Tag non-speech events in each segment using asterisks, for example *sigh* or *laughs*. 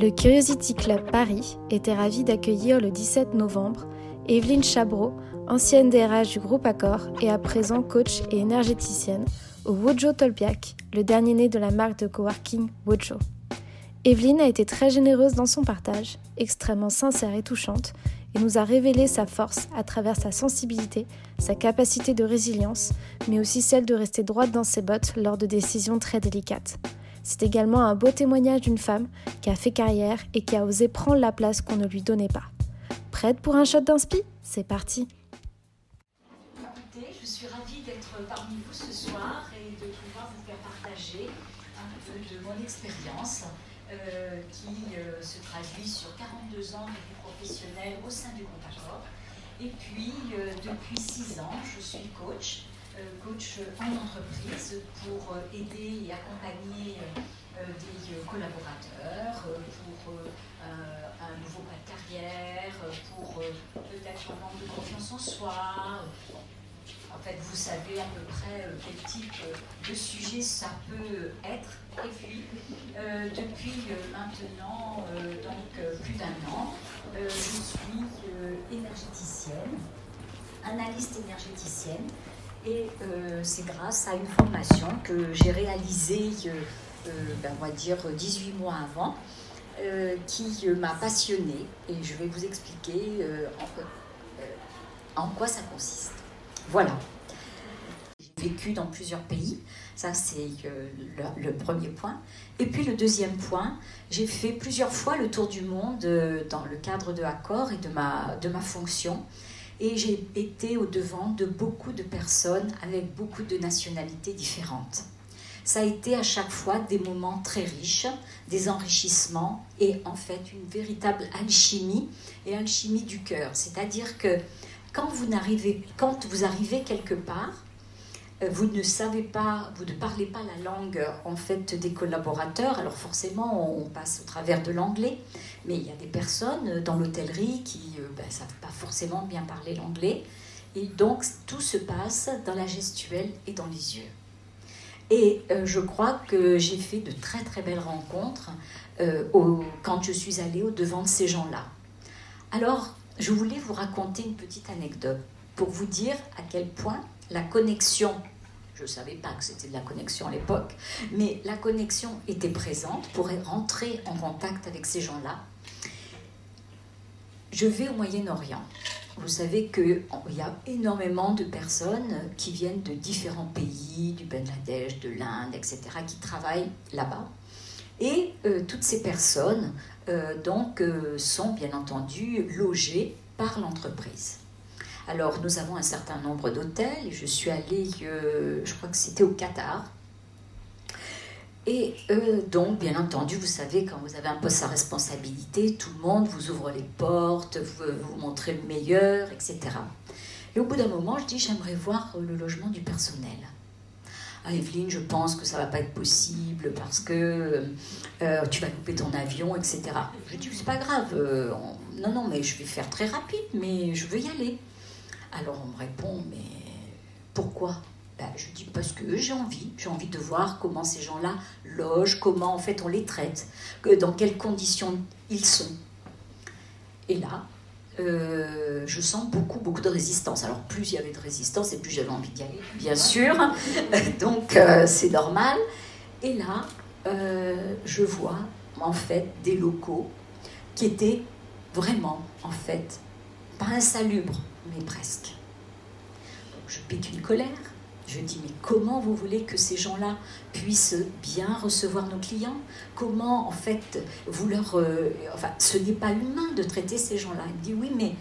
Le Curiosity Club Paris était ravi d'accueillir le 17 novembre Evelyne Chabreau, ancienne DRH du groupe Accor et à présent coach et énergéticienne, au Wojo Tolbiac, le dernier né de la marque de coworking Wojo. Evelyne a été très généreuse dans son partage, extrêmement sincère et touchante, et nous a révélé sa force à travers sa sensibilité, sa capacité de résilience, mais aussi celle de rester droite dans ses bottes lors de décisions très délicates. C'est également un beau témoignage d'une femme qui a fait carrière et qui a osé prendre la place qu'on ne lui donnait pas. Prête pour un shot d'inspi C'est parti Écoutez, je suis ravie d'être parmi vous ce soir et de pouvoir vous faire partager un peu de mon expérience euh, qui euh, se traduit sur 42 ans de vie professionnelle au sein du groupe Accor. Et puis, euh, depuis 6 ans, je suis coach coach en entreprise pour aider et accompagner des collaborateurs, pour un nouveau pas de carrière, pour peut-être un manque de confiance en soi. En fait, vous savez à peu près quel type de sujet ça peut être. Et puis, depuis maintenant donc, plus d'un an, je suis énergéticienne, analyste énergéticienne, et euh, c'est grâce à une formation que j'ai réalisée, euh, euh, ben, on va dire, 18 mois avant, qui m'a passionnée. Et je vais vous expliquer en, quoi ça consiste. Voilà. J'ai vécu dans plusieurs pays. Ça, c'est le, premier point. Et puis le deuxième point, j'ai fait plusieurs fois le tour du monde dans le cadre de Accor et de ma, de ma fonction et j'ai été au devant de beaucoup de personnes avec beaucoup de nationalités différentes. Ça a été à chaque fois des moments très riches, des enrichissements et en fait une véritable alchimie et alchimie du cœur. C'est-à-dire que quand vous, arrivez, quand vous arrivez quelque part, vous ne savez pas, vous ne parlez pas la langue en fait des collaborateurs, alors forcément on passe au travers de l'anglais, mais il y a des personnes dans l'hôtellerie qui ne euh, ben, savent pas forcément bien parler l'anglais, et donc tout se passe dans la gestuelle et dans les yeux. Et euh, je crois que j'ai fait de très très belles rencontres quand je suis allée au devant de ces gens-là. Alors, je voulais vous raconter une petite anecdote pour vous dire à quel point la connexion, je ne savais pas que c'était de la connexion à l'époque, mais la connexion était présente pour rentrer en contact avec ces gens-là. Je vais au Moyen-Orient. Vous savez qu'il y a énormément de personnes qui viennent de différents pays, du Bangladesh, de l'Inde, etc., qui travaillent là-bas. Et euh, toutes ces personnes euh, donc, euh, sont bien entendu logées par l'entreprise. Alors, nous avons un certain nombre d'hôtels je suis allée, euh, je crois que c'était au Qatar. Et euh, donc, bien entendu, vous savez, quand vous avez un poste à responsabilité, tout le monde vous ouvre les portes, vous, vous montrez le meilleur, etc. Et au bout d'un moment, je dis, j'aimerais voir le logement du personnel. Ah, Evelyne, je pense que ça va pas être possible parce que euh, tu vas couper ton avion, etc. Je dis, c'est pas grave, non, non, mais je vais faire très rapide, mais je veux y aller. Alors on me répond, mais pourquoi? Ben, Je dis parce que j'ai envie, j'ai envie de voir comment ces gens-là logent, comment en fait on les traite, dans quelles conditions ils sont. Et là, euh, je sens beaucoup, beaucoup de résistance. Alors plus il y avait de résistance et plus j'avais envie d'y aller, bien sûr. *laughs* Donc euh, c'est normal. Et là, euh, je vois en fait des locaux qui étaient vraiment, en fait, pas insalubres, mais presque. je pique une colère. Je dis, mais comment vous voulez que ces gens-là puissent bien recevoir nos clients? Comment, en fait, vous leur... Euh, enfin, ce n'est pas humain de traiter ces gens-là. Il dit, oui, mais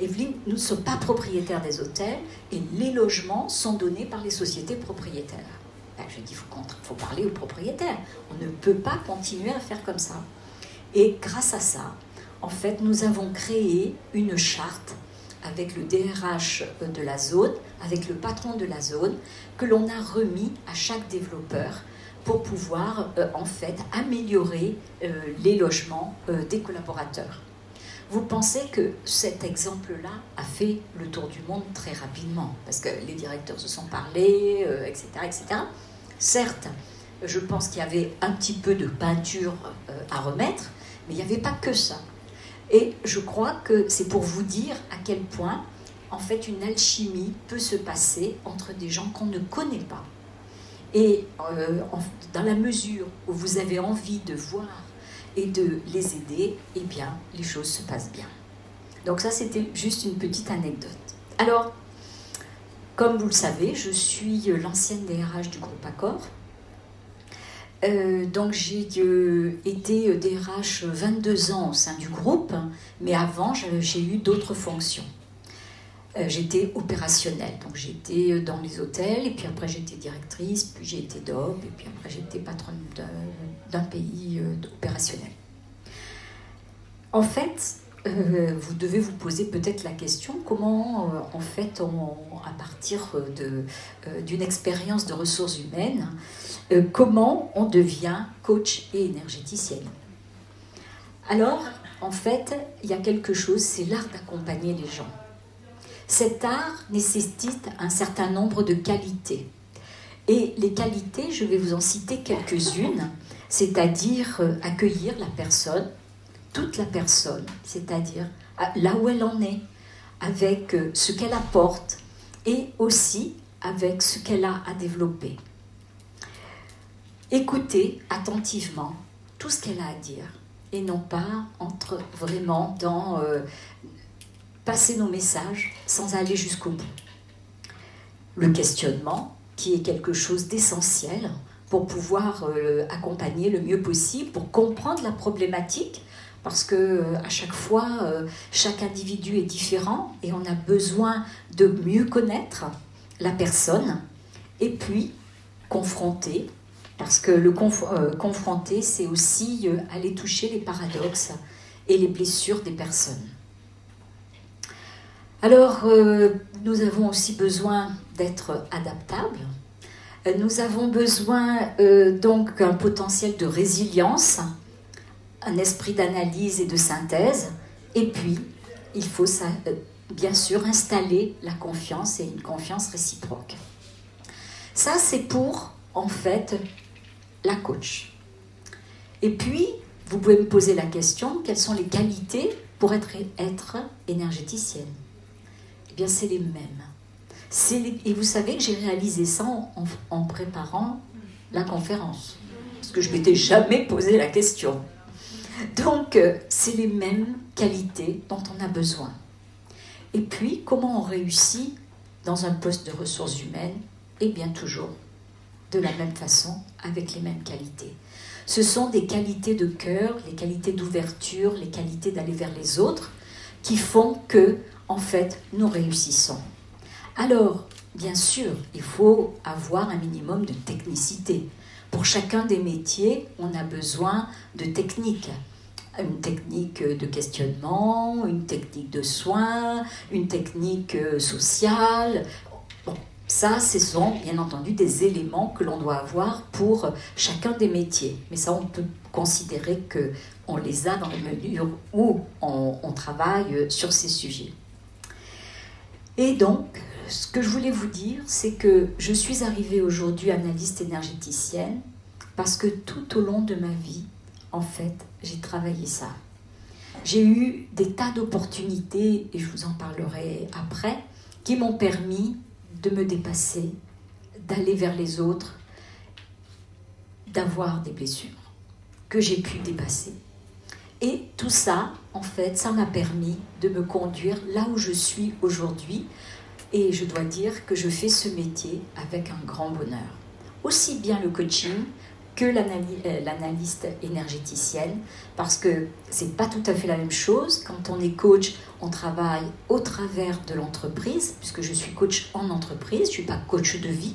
Evelyne, nous ne sommes pas propriétaires des hôtels et les logements sont donnés par les sociétés propriétaires. Ben, je dis, il faut parler aux propriétaires. On ne peut pas continuer à faire comme ça. Et grâce à ça, en fait, nous avons créé une charte avec le DRH de la zone, avec le patron de la zone, que l'on a remis à chaque développeur pour pouvoir euh, en fait améliorer euh, les logements euh, des collaborateurs. vous pensez que cet exemple-là a fait le tour du monde très rapidement, parce que les directeurs se sont parlé, etc., etc. Certes, je pense qu'il y avait un petit peu de peinture à remettre, mais il n'y avait pas que ça. Et je crois que c'est pour vous dire à quel point, en fait, une alchimie peut se passer entre des gens qu'on ne connaît pas. Et euh, dans la mesure où vous avez envie de voir et de les aider, eh bien, les choses se passent bien. Donc ça, c'était juste une petite anecdote. Alors, comme vous le savez, je suis l'ancienne DRH du groupe Accor. Euh, donc j'ai euh, été DRH 22 ans au sein du groupe, mais avant j'ai eu d'autres fonctions. Euh, j'étais opérationnelle, donc j'étais dans les hôtels, et puis après j'étais directrice, puis j'ai été DOP, et puis après j'étais patronne d'un pays opérationnel. En fait, euh, vous devez vous poser peut-être la question comment, euh, en fait, à partir euh, d'une expérience de ressources humaines, comment on devient coach et énergéticienne. Alors, en fait, il y a quelque chose, c'est l'art d'accompagner les gens. Cet art nécessite un certain nombre de qualités. Et les qualités, je vais vous en citer quelques-unes, c'est-à-dire accueillir la personne, toute la personne, c'est-à-dire là où elle en est, avec euh, ce qu'elle apporte et aussi avec ce qu'elle a à développer. Écoutez attentivement tout ce qu'elle a à dire et non pas entre vraiment dans euh, passer nos messages sans aller jusqu'au bout. Le questionnement, qui est quelque chose d'essentiel pour pouvoir euh, accompagner le mieux possible, pour comprendre la problématique parce que euh, à chaque fois, chaque individu est différent et on a besoin de mieux connaître la personne et puis confronter, parce que le euh, confronter, c'est aussi aller toucher les paradoxes et les blessures des personnes. Alors, nous avons aussi besoin d'être adaptables. Nous avons besoin donc d'un potentiel de résilience un esprit d'analyse et de synthèse. Et puis, il faut euh, bien sûr installer la confiance et une confiance réciproque. Ça, c'est pour, en fait, la coach. Et puis, vous pouvez me poser la question, quelles sont les qualités pour être, être énergéticienne? Eh bien, c'est les mêmes. et vous savez que j'ai réalisé ça en, en préparant la conférence. Parce que je m'étais jamais posé la question. Donc, euh, c'est les mêmes qualités dont on a besoin. Et puis, comment on réussit dans un poste de ressources humaines? Eh bien, toujours de la même façon, avec les mêmes qualités. Ce sont des qualités de cœur, les qualités d'ouverture, les qualités d'aller vers les autres, qui font que, en fait, nous réussissons. Alors, bien sûr, il faut avoir un minimum de technicité. Pour chacun des métiers, on a besoin de techniques. Une technique de questionnement, une technique de soins, une technique euh, sociale. Ça, ce sont bien entendu des éléments que l'on doit avoir pour chacun des métiers. Mais ça, on peut considérer que on les a dans la mesure où on, on travaille sur ces sujets. Et donc, ce que je voulais vous dire, c'est que je suis arrivée aujourd'hui analyste énergéticienne parce que tout au long de ma vie, en fait, j'ai travaillé ça. J'ai eu des tas d'opportunités, et je vous en parlerai après, qui m'ont permis de me dépasser, d'aller vers les autres, d'avoir des blessures que j'ai pu dépasser. Et tout ça, en fait, ça m'a permis de me conduire là où je suis aujourd'hui, et je dois dire que je fais ce métier avec un grand bonheur. Aussi bien le coaching que euh, l'analyste énergéticienne, parce que c'est pas tout à fait la même chose. Quand on est coach, on travaille au travers de l'entreprise, puisque je suis coach en entreprise, je suis pas coach de vie.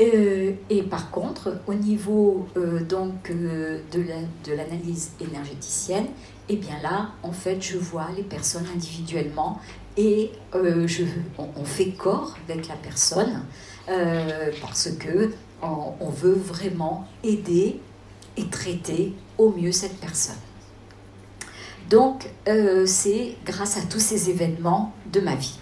Euh, et par contre, au niveau euh, donc de l'analyse énergéticienne, et eh bien là, en fait, je vois les personnes individuellement et je, on, fait corps avec la personne parce que on, veut vraiment aider et traiter au mieux cette personne. Donc, euh, c'est grâce à tous ces événements de ma vie.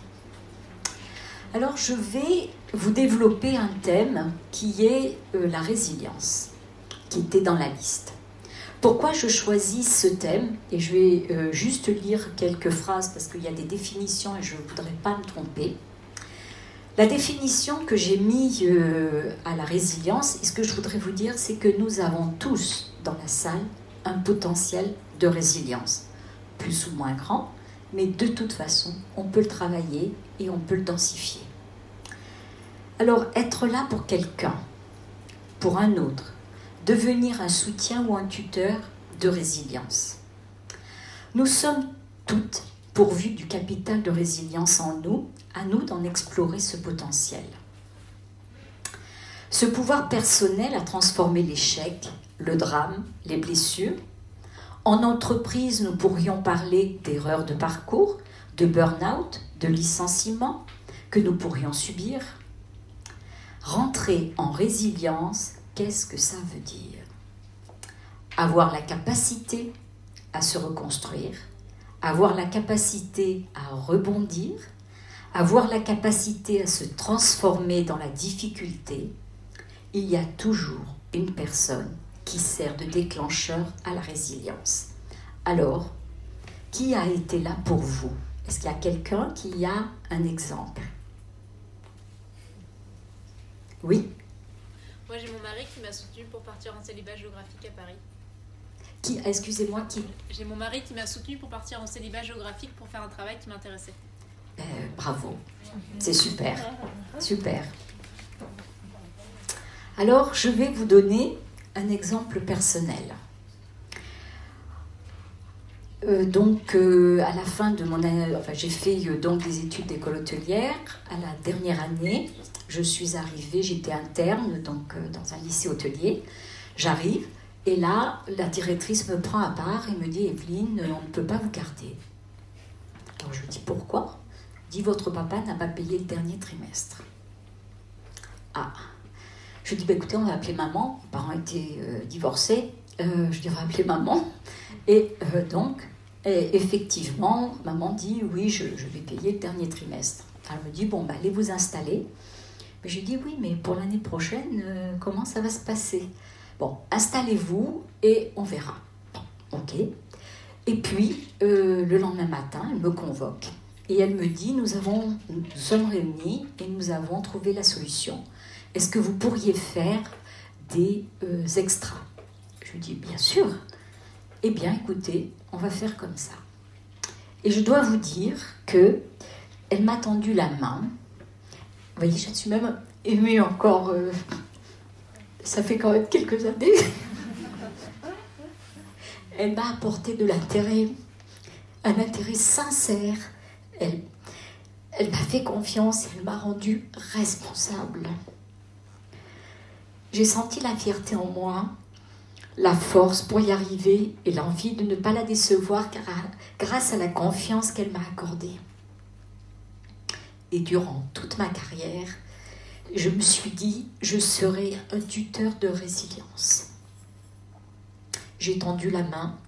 Alors, je vais vous développer un thème qui est euh, la résilience, qui était dans la liste. Pourquoi je choisis ce thème? Et je vais euh, juste lire quelques phrases parce qu'il y a des définitions et je ne voudrais pas me tromper. La définition que j'ai mise à la résilience, et ce que je voudrais vous dire, c'est que nous avons tous dans la salle un potentiel de résilience plus ou moins grand, mais de toute façon, on peut le travailler et on peut le densifier. Alors, être là pour quelqu'un, pour un autre, devenir un soutien ou un tuteur de résilience. Nous sommes toutes pourvues du capital de résilience en nous, à nous d'en explorer ce potentiel. Ce pouvoir personnel a transformé l'échec, le drame, les blessures en entreprise, nous pourrions parler d'erreurs de parcours, de burn-out, de licenciement que nous pourrions subir. Rentrer en résilience, qu'est-ce que ça veut dire? Avoir la capacité à se reconstruire, avoir la capacité à rebondir, avoir la capacité à se transformer dans la difficulté, il y a toujours une personne qui sert de déclencheur à la résilience. Alors, qui a été là pour vous? Est-ce qu'il y a quelqu'un qui a un exemple? Oui? Moi, j'ai mon mari qui m'a soutenu pour partir en célibat géographique à Paris. Qui Excusez-moi, qui J'ai mon mari qui m'a soutenu pour partir en célibat géographique pour faire un travail qui m'intéressait. Ben, bravo, c'est super, super. Alors, je vais vous donner un exemple personnel. Euh, donc, euh, à la fin de mon année, enfin, j'ai fait euh, donc des études d'école hôtelière. À la dernière année, je suis arrivée, j'étais interne donc dans un lycée hôtelier. J'arrive et là, la directrice me prend à part et me dit Evelyne, on ne peut pas vous garder. Alors je lui dis pourquoi? Dit votre papa n'a pas payé le dernier trimestre. Ah, je dis, bah, écoutez, on va appeler maman. Mes parents étaient euh, divorcés. Euh, je dis, on va *laughs* appeler maman. Et euh, donc, effectivement, maman dit, oui, je, vais payer le dernier trimestre. Elle me dit, bon, bah, allez vous installer. Mais je dis, oui, mais pour l'année prochaine, comment ça va se passer? Bon, installez-vous et on verra. ok. Et puis, le lendemain matin, elle me convoque. Et elle me dit, nous, avons, nous sommes réunis et nous avons trouvé la solution est-ce que vous pourriez faire des euh, extras? Je lui dis, bien sûr. Eh bien, écoutez, on va faire comme ça. Et je dois vous dire que elle m'a tendu la main. Vous voyez, je suis même émue encore. Euh, ça fait quand même quelques années. elle m'a apporté de l'intérêt, un intérêt sincère. Elle, elle m'a fait confiance elle m'a rendu responsable j'ai senti la fierté en moi, la force pour y arriver et l'envie de ne pas la décevoir grâce à la confiance qu'elle m'a accordée. Et durant toute ma carrière, je me suis dit, je serai un tuteur de résilience. J'ai tendu la main,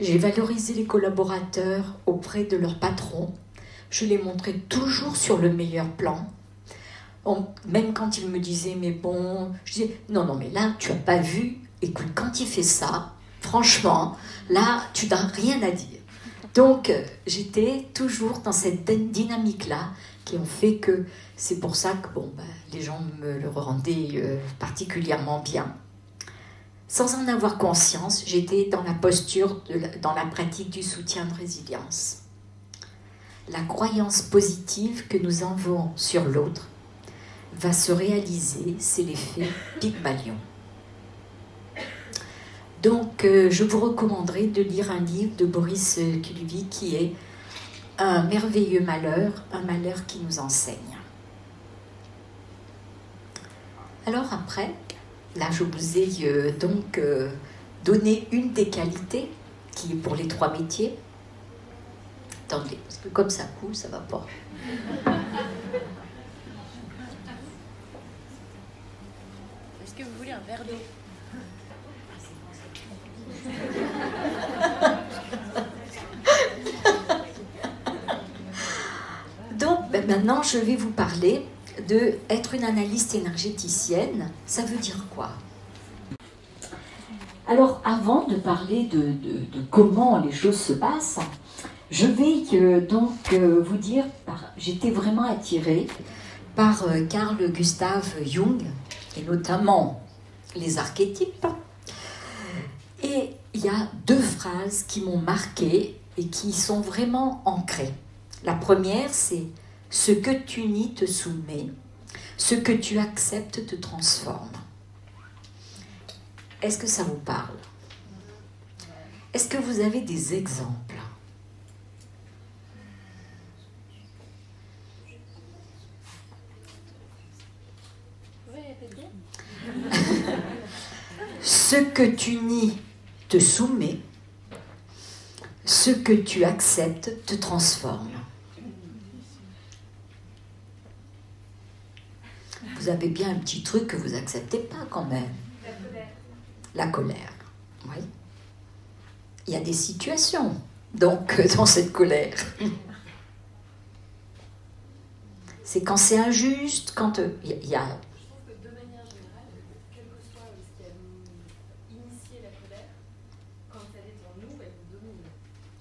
j'ai valorisé les collaborateurs auprès de leurs patrons, je les montrais toujours sur le meilleur plan même quand il me disait, mais bon, je disais, non, non, mais là, tu n'as pas vu. Écoute, quand il fait ça, franchement, là, tu n'as rien à dire. Donc, euh, j'étais toujours dans cette dynamique-là qui ont fait que c'est pour ça que ben, les gens me le rendaient euh, particulièrement bien. Sans en avoir conscience, j'étais dans la posture, dans la pratique du soutien de résilience. La croyance positive que nous envoyons sur l'autre va se réaliser, c'est l'effet Pygmalion. Donc, euh, je vous recommanderais de lire un livre de Boris Kulvi qui est Un merveilleux malheur, un malheur qui nous enseigne. Alors après, là je vous ai euh, donc euh, donné une des qualités qui est pour les trois métiers. Attendez, parce que comme ça coule, ça va pas. un verre d'eau? Maintenant, je vais vous parler de être une analyste énergéticienne. Ça veut dire quoi? Alors, avant de parler de, comment les choses se passent, je vais euh, donc euh, vous dire, j'étais vraiment attirée par euh, Carl Gustav Jung, et notamment les archétypes. Et il y a deux phrases qui m'ont marquée et qui sont vraiment ancrées. La première, c'est ce que tu nies te soumet, ce que tu acceptes te transforme. Est-ce que ça vous parle? Est-ce que vous avez des exemples? Ce que tu nies te soumet, ce que tu acceptes te transforme. Vous avez bien un petit truc que vous acceptez pas quand même. La colère. La colère, oui. Il y a des situations, donc, *laughs* dans cette colère. C'est quand c'est injuste, quand euh, il y a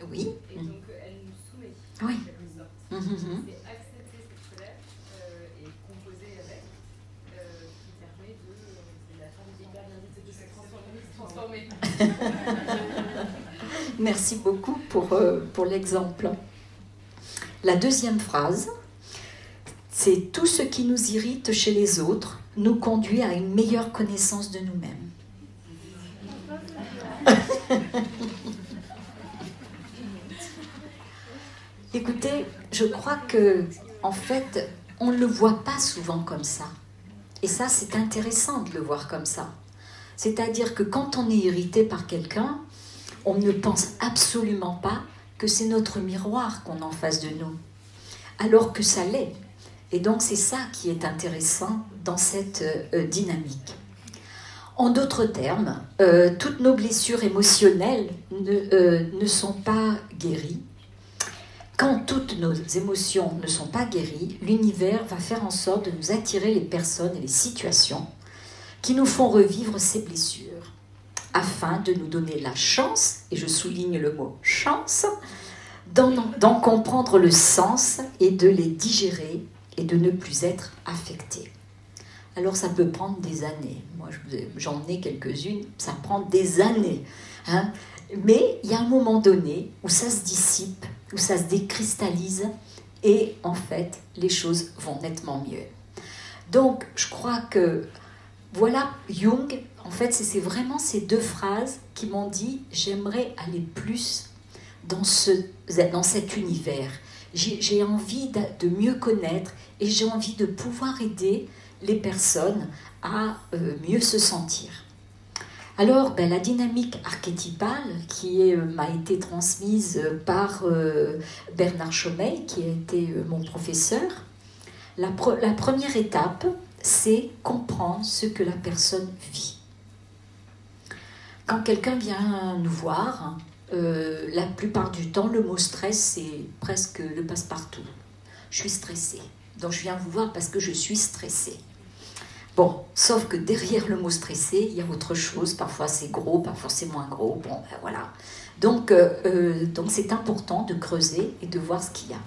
Oui. Et donc elle nous soumet. Oui. Mmh, mmh. C'est accepter cette colère euh, et composer avec, euh, qui permet de. Euh, c'est la forme hyper *laughs* Merci beaucoup pour, euh, pour l'exemple. La deuxième phrase, c'est tout ce qui nous irrite chez les autres nous conduit à une meilleure connaissance de nous-mêmes. *laughs* Écoutez, je crois que, en fait, on ne le voit pas souvent comme ça. Et ça, c'est intéressant de le voir comme ça. C'est-à-dire que quand on est irrité par quelqu'un, on ne pense absolument pas que c'est notre miroir qu'on a en face de nous, alors que ça l'est. Et donc c'est ça qui est intéressant dans cette euh, dynamique. En d'autres termes, euh, toutes nos blessures émotionnelles ne, euh, ne sont pas guéries quand toutes nos émotions ne sont pas guéries, l'univers va faire en sorte de nous attirer les personnes et les situations qui nous font revivre ces blessures, afin de nous donner la chance, et je souligne le mot chance, d'en comprendre le sens et de les digérer et de ne plus être affectés. Alors ça peut prendre des années. Moi j'en ai quelques-unes, ça prend des années. Hein mais il y a un moment donné où ça se dissipe, où ça se décristallise, et en fait, les choses vont nettement mieux. Donc, je crois que, voilà, Jung, en fait, c'est vraiment ces deux phrases qui m'ont dit, j'aimerais aller plus dans, ce, dans cet univers. J'ai envie de, mieux connaître et j'ai envie de pouvoir aider les personnes à euh, mieux se sentir. Alors, ben, la dynamique archétypale qui euh, m'a été transmise par euh, Bernard Chaumeil, qui a été mon professeur, la, première étape, c'est comprendre ce que la personne vit. Quand quelqu'un vient nous voir, la plupart du temps, le mot stress, c'est presque le passe-partout. Je suis stressée. Donc je viens vous voir parce que je suis stressée. Bon, sauf que derrière le mot stressé, il y a autre chose. Parfois c'est gros, parfois c'est moins gros. Bon, ben voilà. Donc, euh, euh, donc c'est important de creuser et de voir ce qu'il y a.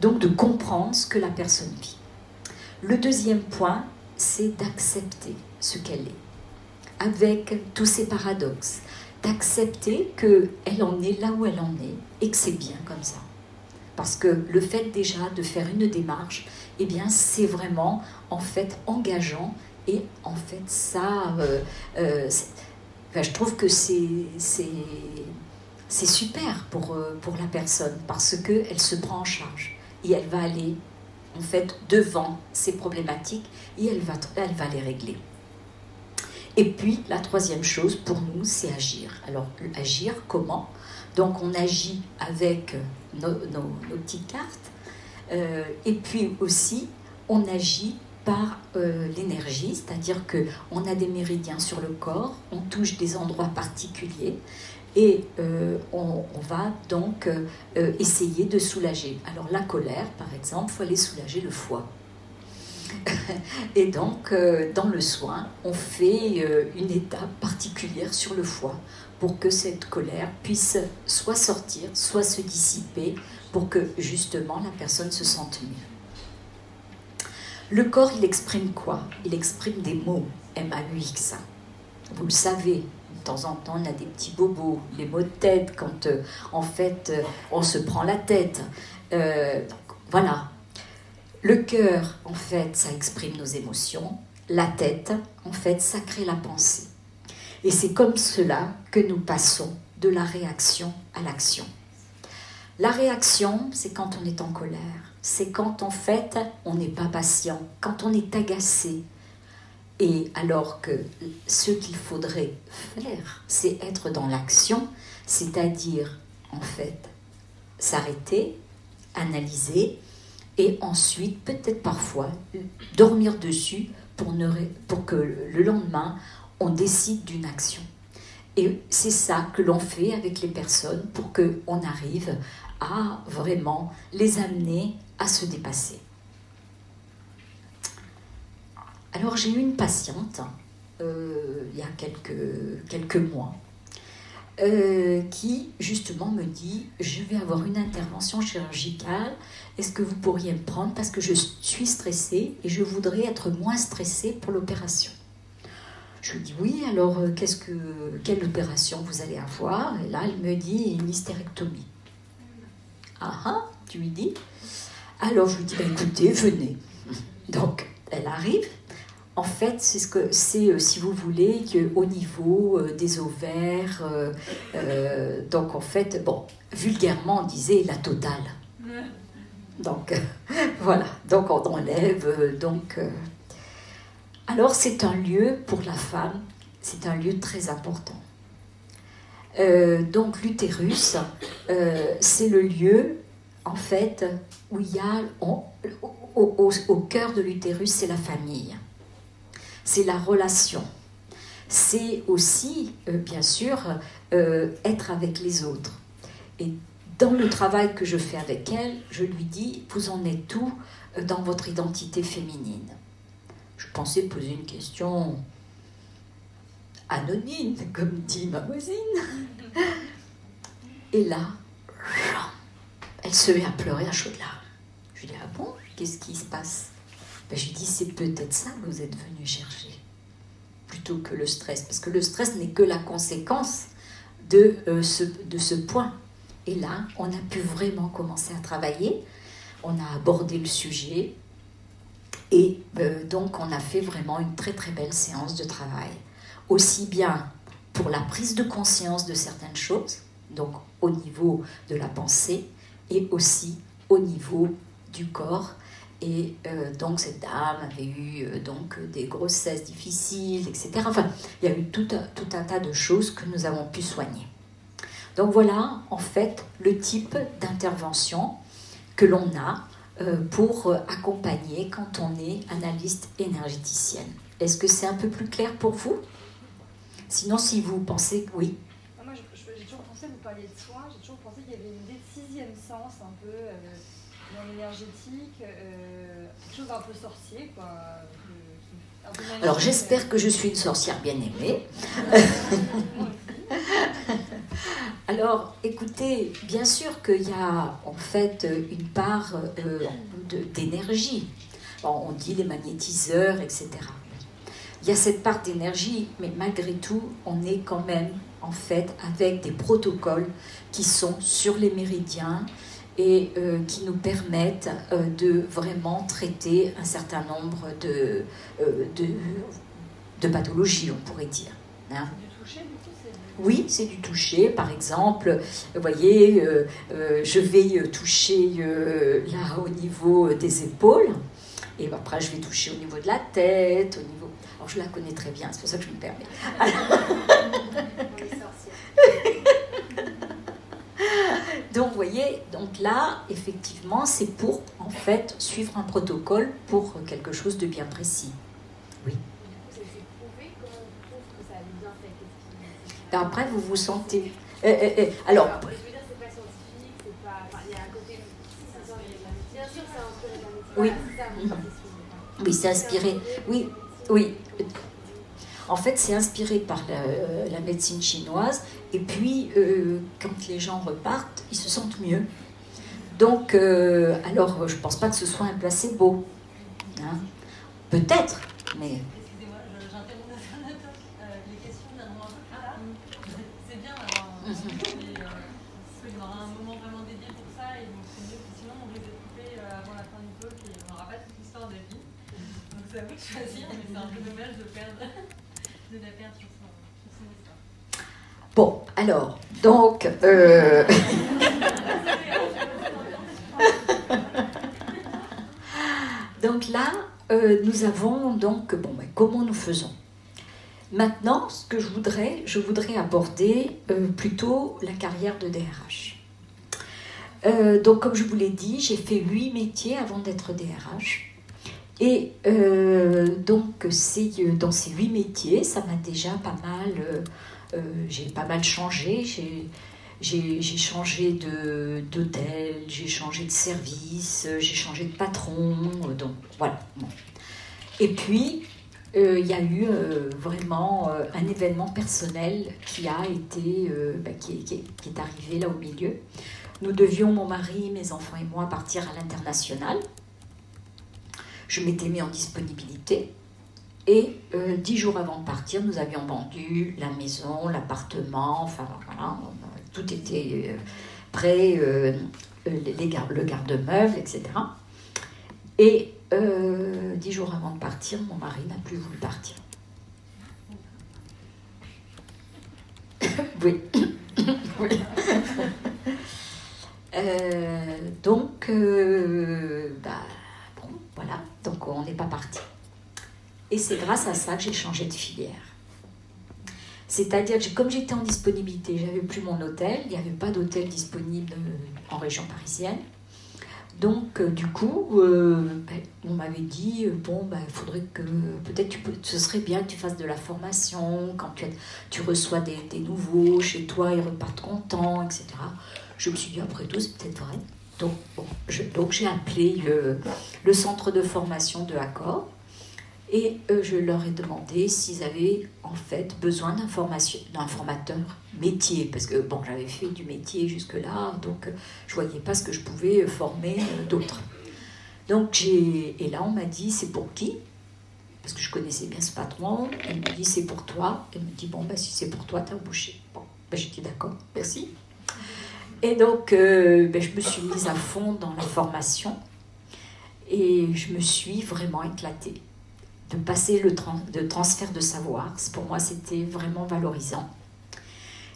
Donc de comprendre ce que la personne vit. Le deuxième point, c'est d'accepter ce qu'elle est, avec tous ces paradoxes, d'accepter qu'elle en est là où elle en est et que c'est bien comme ça. Parce que le fait déjà de faire une démarche, eh bien c'est vraiment en fait engageant et en fait, ça, euh, euh, je trouve que c'est super pour, euh, pour la personne parce qu'elle se prend en charge et elle va aller en fait devant ces problématiques et elle va, les régler. Et puis, la troisième chose pour nous, c'est agir. Alors, agir comment? Donc, on agit avec nos, petites cartes. et puis aussi, on agit par euh, l'énergie, c'est-à-dire que on a des méridiens sur le corps, on touche des endroits particuliers Et euh, on, va donc euh, essayer de soulager. Alors la colère, par exemple, il faut aller soulager le foie. *laughs* Et donc, euh, dans le soin, on fait une étape particulière sur le foie pour que cette colère puisse soit sortir, soit se dissiper, pour que justement la personne se sente mieux. Le corps, il exprime quoi? Il exprime des mots, M-A-U-X. Vous le savez, temps en temps, on a des petits bobos, les mots de tête, quand euh, en fait euh, on se prend la tête. Euh, voilà. Le cœur, en fait, ça exprime nos émotions. La tête, en fait, ça crée la pensée. Et c'est comme cela que nous passons de la réaction à l'action. La réaction, c'est quand on est en colère. C'est quand en fait on n'est pas patient, quand on est agacé. Et alors que ce qu'il faudrait faire, c'est être dans l'action, c'est-à-dire en fait s'arrêter, analyser et ensuite peut-être parfois dormir dessus pour, que le lendemain on décide d'une action. Et c'est ça que l'on fait avec les personnes pour qu'on arrive à vraiment les amener à se dépasser. Alors j'ai eu une patiente euh, il y a quelques, mois euh, qui justement me dit je vais avoir une intervention chirurgicale, est-ce que vous pourriez me prendre parce que je suis stressée et je voudrais être moins stressée pour l'opération. Je lui dis oui, alors euh, qu'est-ce que, quelle opération vous allez avoir? Et là, elle me dit une hystérectomie. Ah ah, tu lui dis Alors je lui dis, bah, écoutez, venez. Donc, elle arrive. En fait, c'est ce que c'est, euh, si vous voulez, que au niveau euh, des ovaires, euh, donc en fait, bon, vulgairement, on disait la totale. Donc, *laughs* voilà, donc on enlève, donc... euh, alors c'est un lieu pour la femme, c'est un lieu très important. Euh, donc l'utérus, c'est le lieu en fait où il y a on- au, au- au cœur de l'utérus, c'est la famille, c'est la relation, c'est aussi euh, bien sûr euh, être avec les autres. Et dans le travail que je fais avec elle, je lui dis vous en êtes où euh, dans votre identité féminine? Je pensais poser une question anonyme, comme dit ma voisine. Et là, elle se met à pleurer à chaudes larmes. Je lui dis, ah bon, qu'est-ce qui se passe? Ben, Je lui dis, c'est peut-être ça que vous êtes venu chercher, plutôt que le stress. Parce que le stress n'est que la conséquence de, euh, ce, point. Et là, on a pu vraiment commencer à travailler. On a abordé le sujet, et euh, donc, on a fait vraiment une très très belle séance de travail. Aussi bien pour la prise de conscience de certaines choses, donc au niveau de la pensée, et aussi au niveau du corps. Et euh, donc, cette dame avait eu euh, donc des grossesses difficiles, etc. Enfin, il y a eu tout un, tout un tas de choses que nous avons pu soigner. Donc voilà, en fait, le type d'intervention que l'on a euh, pour accompagner quand on est analyste énergéticienne. Est-ce que c'est un peu plus clair pour vous? Sinon, si vous pensez oui. Ah, Moi, j'ai toujours pensé, vous parliez de soins, j'ai toujours pensé qu'il y avait une idée de sixième sens un peu dans l'énergétique, euh, quelque chose d'un peu sorcier, quoi. un peu Alors j'espère que je suis une sorcière bien aimée. *laughs* Alors écoutez, bien sûr qu'il y a en fait une part euh, d'énergie. Bon, on dit les magnétiseurs, etc. Il y a cette part d'énergie, mais malgré tout, on est quand même en fait avec des protocoles qui sont sur les méridiens et euh, qui nous permettent euh, de vraiment traiter un certain nombre de, euh, de, de pathologies, on pourrait dire. hein. Du toucher, du coup, Oui, c'est du toucher. Par exemple, vous voyez, je vais toucher là au niveau des épaules. Et après, je vais toucher au niveau de la tête, au niveau... Alors, je la connais très bien, c'est pour ça que je me permets. *laughs* *laughs* Donc, vous voyez, donc là, effectivement, c'est pour, en fait, suivre un protocole pour quelque chose de bien précis. C'est c'est qui- Et après, vous vous sentez... Euh, euh, euh, alors, Je veux dire, c'est pas scientifique, c'est pas. Enfin, il y a un côté. Bien sûr, ça inspire de la médecine. Oui. C'est oui, c'est inspiré. Oui, oui. En fait, c'est inspiré par la, la médecine chinoise. Et puis, euh, quand les gens repartent, ils se sentent mieux. Donc, euh, alors, je pense pas que ce soit un placebo. Hein. Peut-être, mais Excusez-moi, j'interromps. Euh, les questions viendront un peu plus tard. C'est bien un, Mhm. euh, qu'il y aura un moment vraiment dédié pour ça, et donc c'est mieux que sinon on de couper euh, avant la fin du talk et on n'aura pas toute l'histoire de vie. Donc c'est à vous de choisir, mais c'est un peu dommage de perdre, bon, alors, donc, euh, *laughs* donc là, euh, nous avons donc, bon, ben, comment nous faisons? Maintenant, ce que je voudrais, je voudrais aborder euh, plutôt la carrière de DRH. Donc, comme je vous l'ai dit, j'ai fait huit métiers avant d'être DRH. Et euh, donc, euh, dans ces huit métiers, ça m'a déjà pas mal, euh, euh, j'ai pas mal changé. J'ai, changé d'hôtel, j'ai changé de service, j'ai changé de patron. donc, voilà. Et puis, il y a eu vraiment un événement personnel qui a été, bah, qui est arrivé là au milieu. Nous devions, mon mari, mes enfants et moi, partir à l'international. Je m'étais mis en disponibilité. Et euh, dix jours avant de partir, nous avions vendu la maison, l'appartement, enfin voilà, tout était euh, prêt, euh, euh, les le garde-meuble, etc. Et euh, dix jours avant de partir, mon mari n'a plus voulu partir. oui. *coughs* Euh, donc, euh, bah, bon, voilà, donc on n'est pas parti. Et c'est grâce à ça que j'ai changé de filière. C'est-à-dire que comme j'étais en disponibilité, j'avais plus mon hôtel, il n'y avait pas d'hôtel disponible euh, en région parisienne. Donc, euh, du coup, euh, ben, on m'avait dit, bon, ben, faudrait que, peut-être, tu ce serait bien que tu fasses de la formation, quand tu, tu reçois des, des nouveaux chez toi, ils repartent contents, etc. Je me suis dit, après tout, c'est peut-être vrai. Donc, j'ai appelé le centre de formation de Accor et euh, je leur ai demandé s'ils avaient en fait besoin d'un formateur métier, parce que bon, j'avais fait du métier jusque-là, donc euh, je voyais pas ce que je pouvais euh, former d'autres. Donc j'ai et là on m'a dit c'est pour qui? Parce que je connaissais bien ce patron. Il me dit c'est pour toi. Il me dit bon bah si c'est pour toi t'as bouché. Bon, j'ai dit d'accord, merci. Et donc euh, ben, je me suis mise à fond dans la formation et je me suis vraiment éclatée de passer le transfert de savoir. Pour moi, c'était vraiment valorisant.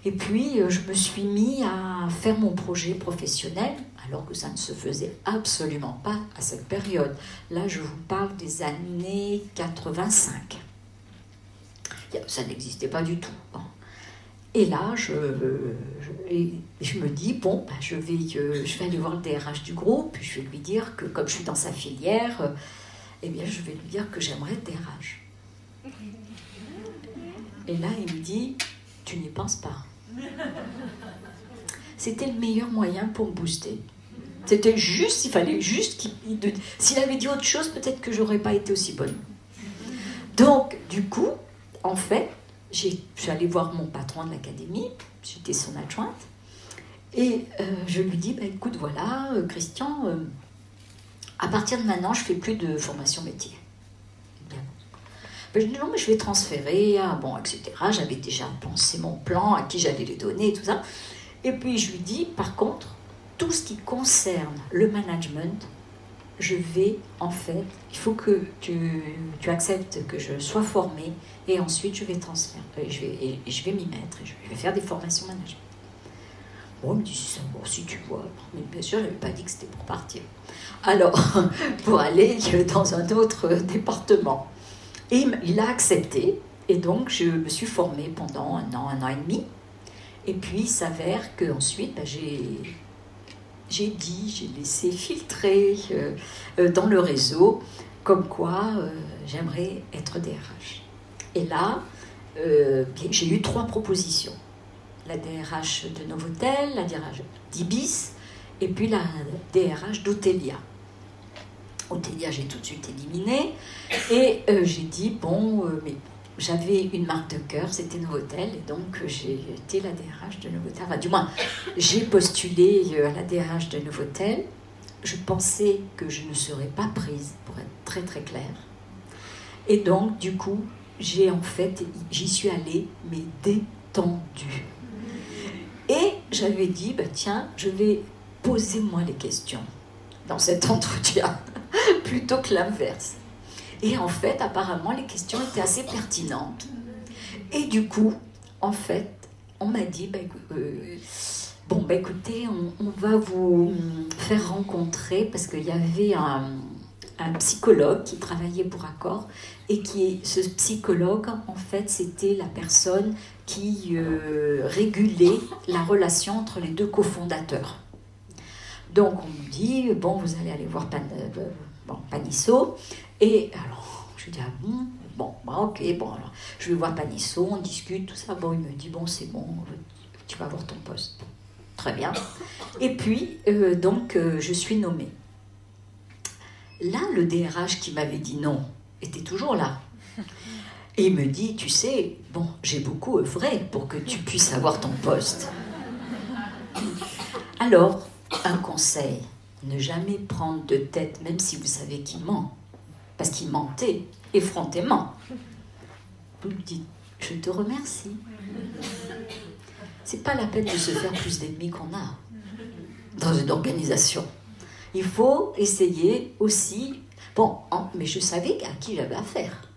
Et puis, euh, je me suis mis à faire mon projet professionnel, alors que ça ne se faisait absolument pas à cette période. Là, je vous parle des années 85. Il y a- Ça n'existait pas du tout. Bon. Et là, je, je, et je me dis, bon, bah, je, vais, euh, je vais aller voir le DRH du groupe, je vais lui dire que comme je suis dans sa filière, euh, eh bien, je vais lui dire que j'aimerais être DRH. Et là, il me dit, tu n'y penses pas. C'était le meilleur moyen pour me booster. C'était juste, il fallait juste qu'il... S'il avait dit autre chose, peut-être que j'aurais pas été aussi bonne. Donc, du coup, en fait, j'ai- je suis allée voir mon patron de l'académie, j'étais son adjointe, et euh, je lui dis, bah, écoute, voilà, euh, Christian, euh, à partir de maintenant, je fais plus de formation métier. Bien. Ben, dis non, mais je vais transférer, ah, bon, etc. J'avais déjà pensé mon plan, à qui j'allais les donner, tout ça. Et puis je lui dis, par contre, tout ce qui concerne le management, je vais en fait, il faut que tu, tu acceptes que je sois formée et ensuite je vais transférer, et je vais, et- je vais m'y mettre, et je vais faire des formations management. Bon, il me dit, ça- bon, si tu vois, mais bien sûr, je n'avais pas dit que c'était pour partir. Alors, *laughs* pour aller dans un autre département. Et il a accepté, et donc je me suis formée pendant un an, un an et demi. Et puis il s'avère qu'ensuite, bah, j'ai j'ai dit, j'ai laissé filtrer euh, euh, dans le réseau comme quoi euh, j'aimerais être DRH. Et là, j'ai eu trois propositions. la DRH de Novotel, la DRH d'Ibis, et puis la DRH d'Otelia. Otelia, j'ai tout de suite éliminé. Et j'ai dit, bon, mais j'avais une marque de cœur, c'était Novotel, et donc euh, j'ai été la DRH de Novotel. Enfin, du moins, j'ai postulé euh, à la DRH de Novotel. Je pensais que je ne serais pas prise, pour être très très claire. Et donc, du coup, j'ai en fait, j'y suis allée, mais détendue. Et j'avais dit, bah, tiens, je vais poser moi les questions dans cet *laughs* entretien, plutôt que l'inverse. Et en fait, apparemment, les questions étaient assez pertinentes. Et du coup, en fait, on m'a dit, bah, euh, bon, bah, écoutez, on, va vous faire rencontrer, parce qu'il y avait un, un psychologue qui travaillait pour Accor, et qui, ce psychologue, en fait, c'était la personne qui euh, régulait la relation entre les deux cofondateurs. Donc on me dit, bon, vous allez aller voir Pan, euh, bon, Panisso. Et alors, je dis, ah bon, bon, bah, ok, bon, alors, je vais voir Panisso, on discute, tout ça. Bon, il me dit, bon, c'est bon, tu vas avoir ton poste. Très bien. Et puis, euh, donc, euh, je suis nommée. Là, le DRH qui m'avait dit non était toujours là. Et il me dit, tu sais, bon, j'ai beaucoup œuvré pour que tu puisses avoir ton poste. Alors, un conseil, ne jamais prendre de tête, même si vous savez qu'il ment. Parce qu'il mentait, effrontément. Vous lui dites, je te remercie. C'est pas la peine de se faire plus d'ennemis qu'on a dans une organisation. Il faut essayer aussi. Bon, en- mais je savais à qui j'avais affaire.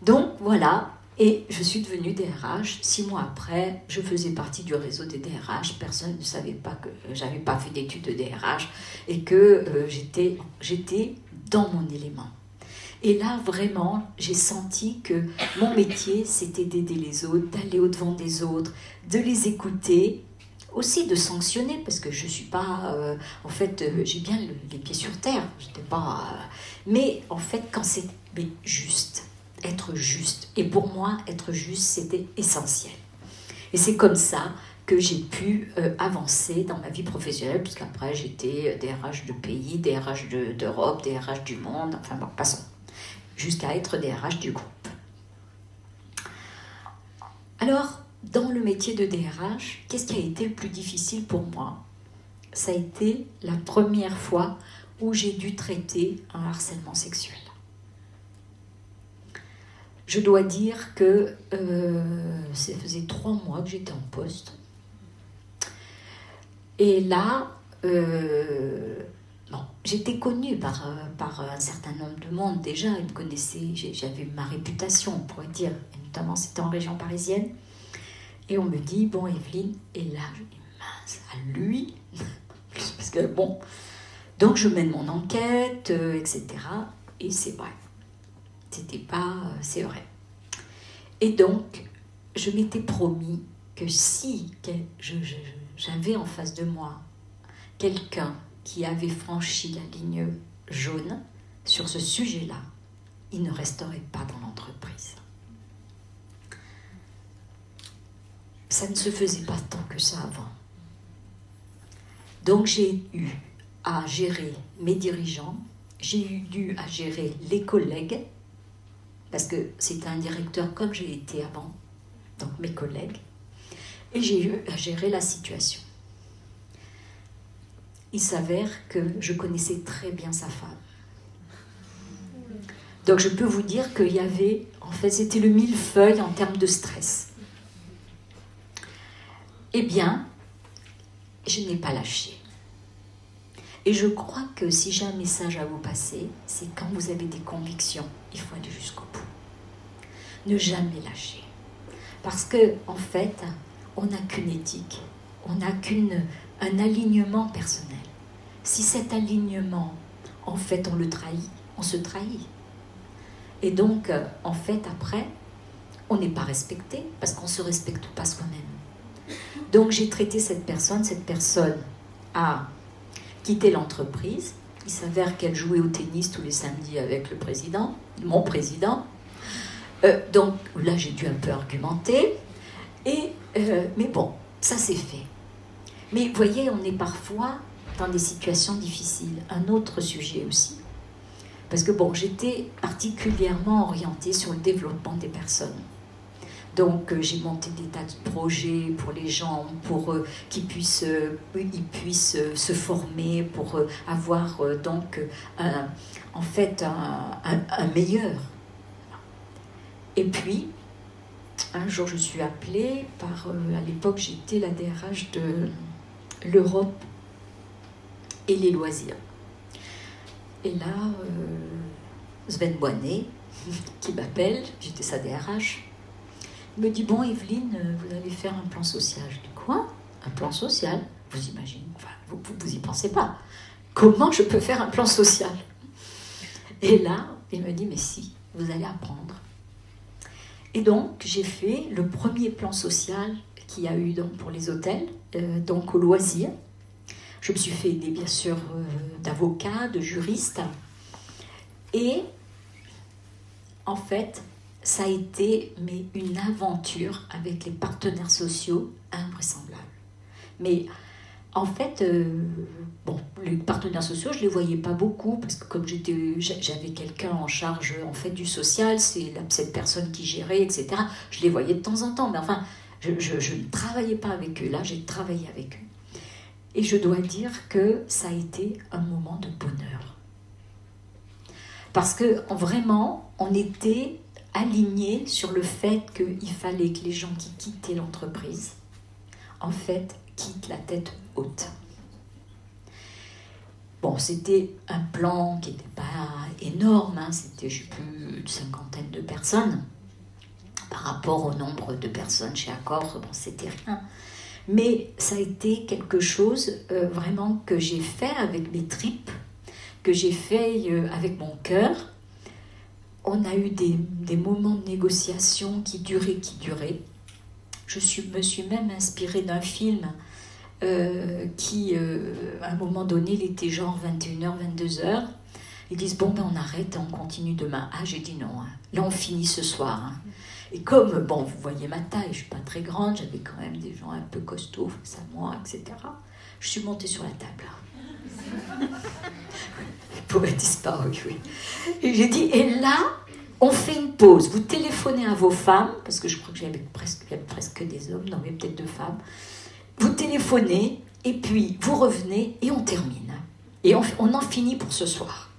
Donc voilà, et je suis devenue DRH. Six mois après, je faisais partie du réseau des DRH. Personne ne savait pas que j'avais pas fait d'études de DRH et que euh, j'étais, dans mon élément. Et là, vraiment, j'ai senti que mon métier, c'était d'aider les autres, d'aller au-devant des autres, de les écouter, aussi de sanctionner, parce que je suis pas. euh, en fait, euh, j'ai bien le- les pieds sur terre. Pas. euh, mais en fait, quand c'est juste, être juste. Et pour moi, être juste, c'était essentiel. Et c'est comme ça que j'ai pu euh, avancer dans ma vie professionnelle, puisqu'après j'étais DRH de pays, DRH de- d'Europe, DRH du monde, enfin bon, passons, jusqu'à être DRH du groupe. Alors, dans le métier de DRH, qu'est-ce qui a été le plus difficile pour moi? Ça a été la première fois où j'ai dû traiter un harcèlement sexuel. Je dois dire que euh, ça faisait trois mois que j'étais en poste. Et là, euh, j'étais connue par, euh, par un certain nombre de monde déjà. Ils me connaissaient, j'avais ma réputation, on pourrait dire. Et notamment, c'était en région parisienne. Et on me dit, bon, Evelyne, et là, je dis, mince, à lui? *laughs* Parce que, bon. Donc, je mène mon enquête, etc. Et c'est vrai. C'était pas. euh, c'est vrai. Et donc, je m'étais promis que si j'avais en face de moi quelqu'un qui avait franchi la ligne jaune sur ce sujet-là, il ne resterait pas dans l'entreprise. Ça ne se faisait pas tant que ça avant. Donc j'ai eu à gérer mes dirigeants, j'ai eu dû à gérer les collègues, parce que c'était un directeur comme j'ai été avant, donc mes collègues, et j'ai eu à gérer la situation. Il s'avère que je connaissais très bien sa femme. Donc je peux vous dire qu'il y avait, en fait, c'était le millefeuille en termes de stress. Eh bien, je n'ai pas lâché. Et je crois que si j'ai un message à vous passer, c'est quand vous avez des convictions, il faut aller jusqu'au bout. Ne jamais lâcher. Parce que, en fait, on n'a qu'une éthique, on n'a qu'un alignement personnel. Si cet alignement, en fait, on le trahit, on se trahit. Et donc, en fait, après, on n'est pas respecté parce qu'on ne se respecte pas soi-même. Donc, j'ai traité cette personne, cette personne a quitté l'entreprise. Il s'avère qu'elle jouait au tennis tous les samedis avec le président, mon président. Euh, donc là, j'ai dû un peu argumenter. Et Euh, mais bon, ça c'est fait. Mais vous voyez, on est parfois dans des situations difficiles. Un autre sujet aussi. Parce que bon, j'étais particulièrement orientée sur le développement des personnes. Donc euh, j'ai monté des tas de projets pour les gens, pour euh, qu'ils puissent, euh, se former, pour avoir donc un- en fait un, meilleur. Et puis, un jour je suis appelée par, à l'époque j'étais la DRH de l'Europe et les loisirs. Et là, Sven Boinet, *laughs* qui m'appelle, j'étais sa DRH, me dit Bon, Evelyne, euh, vous allez faire un plan social. Je dis Quoi Un plan social Vous imaginez vous, vous y pensez pas. Comment je peux faire un plan social? Et là, il me dit Mais si, vous allez apprendre. Et donc, j'ai fait le premier plan social qu'il y a eu donc, pour les hôtels, euh, donc au loisir. Je me suis fait aider, bien sûr, euh, d'avocats, de juristes. Et en fait, ça a été mais une aventure avec les partenaires sociaux invraisemblable. Mais en fait, euh, bon, les partenaires sociaux, je les voyais pas beaucoup parce que comme j'étais, j'a- j'avais quelqu'un en charge en fait du social, c'est cette personne qui gérait, etc. Je les voyais de temps en temps, mais enfin, je- je ne travaillais pas avec eux. Là, j'ai travaillé avec eux. Et je dois dire que ça a été un moment de bonheur. Parce que vraiment, on était alignés sur le fait qu'il fallait que les gens qui quittaient l'entreprise, en fait, quittent la tête haute. Bon, c'était un plan qui n'était pas énorme, hein, c'était, plus, une cinquantaine de personnes. Par rapport au nombre de personnes chez Accor, bon, c'était rien. Mais ça a été quelque chose euh, vraiment que j'ai fait avec mes tripes, que j'ai fait euh, avec mon cœur. On a eu des, des moments de négociation qui duraient, qui duraient. Je suis, me suis même inspirée d'un film euh, qui, euh, à un moment donné, il était genre 21h, 22h. Ils disent Bon, ben on arrête, on continue demain. Ah, j'ai dit non. hein. Là, on finit ce soir. hein. Et comme, bon, vous voyez ma taille, je suis pas très grande, j'avais quand même des gens un peu costauds face à moi, etc. Je suis montée sur la table. Poète disparu, oui. Et j'ai dit, et là, on fait une pause. Vous téléphonez à vos femmes, parce que je crois que j'avais presque, presque que des hommes, non, mais peut-être deux femmes. Vous téléphonez, et puis vous revenez, et on termine. Et on, en finit pour ce soir.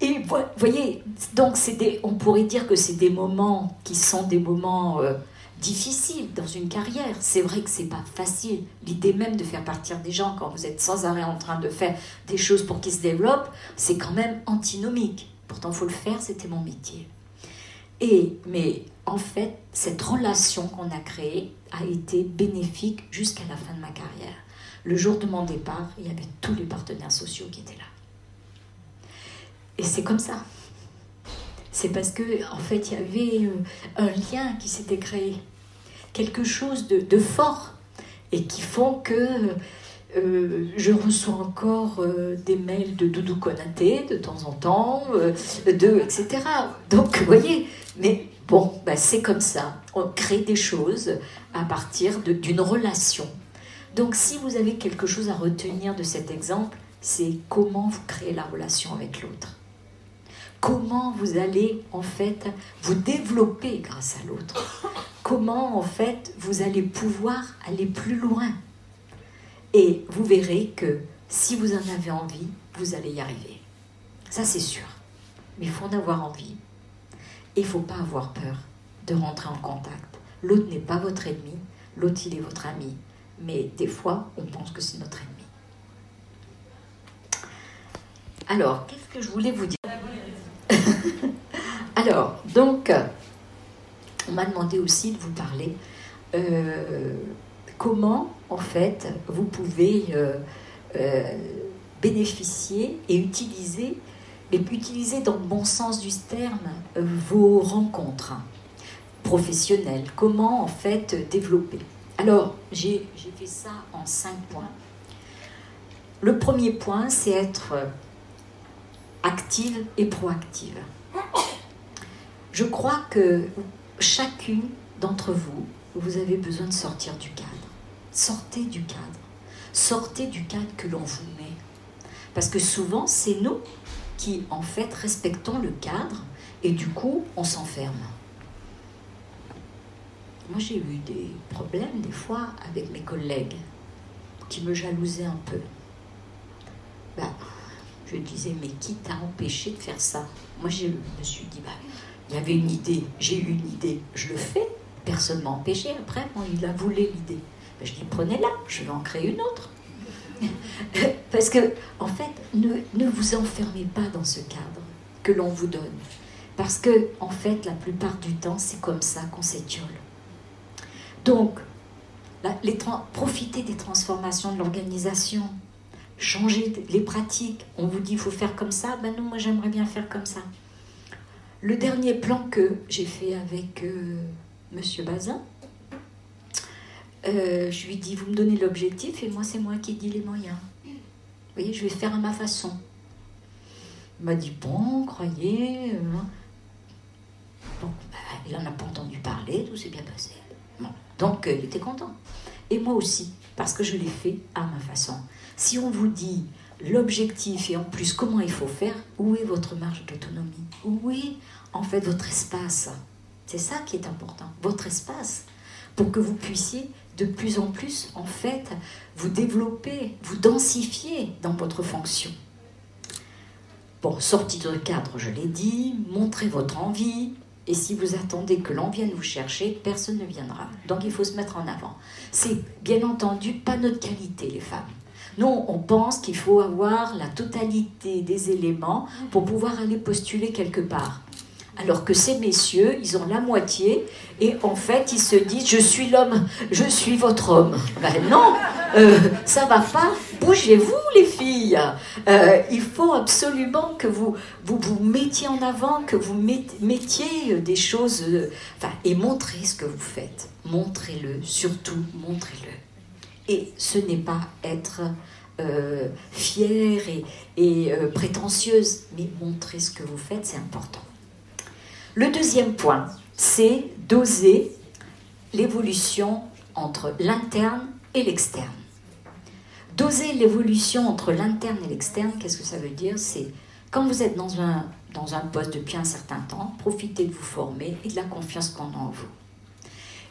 Et vous voyez, donc des, on pourrait dire que c'est des moments qui sont des moments euh, difficiles dans une carrière. C'est vrai que c'est pas facile. L'idée même de faire partir des gens quand vous êtes sans arrêt en train de faire des choses pour qu'ils se développent, c'est quand même antinomique. Pourtant, faut le faire, c'était mon métier. Et mais en fait, cette relation qu'on a créée a été bénéfique jusqu'à la fin de ma carrière. Le jour de mon départ, il y avait tous les partenaires sociaux qui étaient là. Et c'est comme ça. C'est parce que, en fait, il y avait euh, un lien qui s'était créé, quelque chose de, fort, et qui font que euh, je reçois encore euh, des mails de Doudou Konaté de temps en temps, de, etc. Donc, vous voyez, mais bon, bah, c'est comme ça. On crée des choses à partir d'une relation. Donc, si vous avez quelque chose à retenir de cet exemple, c'est comment vous créez la relation avec l'autre comment vous allez en fait vous développer grâce à l'autre, comment en fait vous allez pouvoir aller plus loin? Et vous verrez que si vous en avez envie, vous allez y arriver. Ça c'est sûr. Mais il faut en avoir envie. Il ne faut pas avoir peur de rentrer en contact. L'autre n'est pas votre ennemi, l'autre il est votre ami. Mais des fois, on pense que c'est notre ennemi. Alors, qu'est-ce que je voulais vous dire? *laughs* alors, donc, on m'a demandé aussi de vous parler euh, comment, en fait, vous pouvez euh, euh, bénéficier et utiliser, et utiliser dans le bon sens du terme, vos rencontres professionnelles? Comment, en fait, développer? Alors, j'ai fait ça en cinq points. Le premier point, c'est être active et proactive. Je crois que chacune d'entre vous vous avez besoin de sortir du cadre. Sortez du cadre. Sortez du cadre que l'on vous met. Parce que souvent, c'est nous qui, en fait, respectons le cadre et du coup, on s'enferme. Moi, j'ai eu des problèmes des fois avec mes collègues qui me jalousaient un peu. Bah, je disais, mais qui t'a empêché de faire ça? Moi, je me suis dit, il y avait une idée, j'ai eu une idée, je le fais, personne ne m'a empêché. Après, il a voulu l'idée. Bah, je dis, prenez-la, je vais en créer une autre. *laughs* Parce que, en fait, ne, vous enfermez pas dans ce cadre que l'on vous donne. Parce que, en fait, la plupart du temps, c'est comme ça qu'on s'étiole. Donc, profitez des transformations de l'organisation, changez les pratiques. On vous dit il faut faire comme ça, ben non, moi j'aimerais bien faire comme ça. Le dernier plan que j'ai fait avec euh, Monsieur Bazin, euh, je lui dis vous me donnez l'objectif et moi c'est moi qui dis les moyens. Vous voyez, je vais faire à ma façon. Il m'a dit bon, croyez. Euh, hein. bon, ben, il n'en a pas entendu parler, tout s'est bien passé. Donc il était content. Et moi aussi, parce que je l'ai fait à ma façon. Si on vous dit l'objectif et en plus comment il faut faire, où est votre marge d'autonomie? Où est en fait votre espace? C'est ça qui est important, votre espace, pour que vous puissiez de plus en plus en fait vous développer, vous densifier dans votre fonction. Bon, sortie de cadre, je l'ai dit, montrez votre envie, et si vous attendez que l'on vienne vous chercher, personne ne viendra. Donc il faut se mettre en avant. C'est bien entendu pas notre qualité, les femmes. Non, on pense qu'il faut avoir la totalité des éléments pour pouvoir aller postuler quelque part. Alors que ces messieurs, ils ont la moitié et en fait, ils se disent Je suis l'homme, je suis votre homme. Ben non, euh, ça va pas. Bougez-vous, les filles. Euh, il faut absolument que vous, vous mettiez en avant, que vous mettiez des choses euh, et montrez ce que vous faites. Montrez-le, surtout montrez-le. Et ce n'est pas être euh, fière et, et prétentieuse, mais montrer ce que vous faites, c'est important. Le deuxième point, c'est d'oser l'évolution entre l'interne et l'externe. Doser l'évolution entre l'interne et l'externe, qu'est-ce que ça veut dire? C'est quand vous êtes dans un, dans un poste depuis un certain temps, profitez de vous former et de la confiance qu'on a en vous.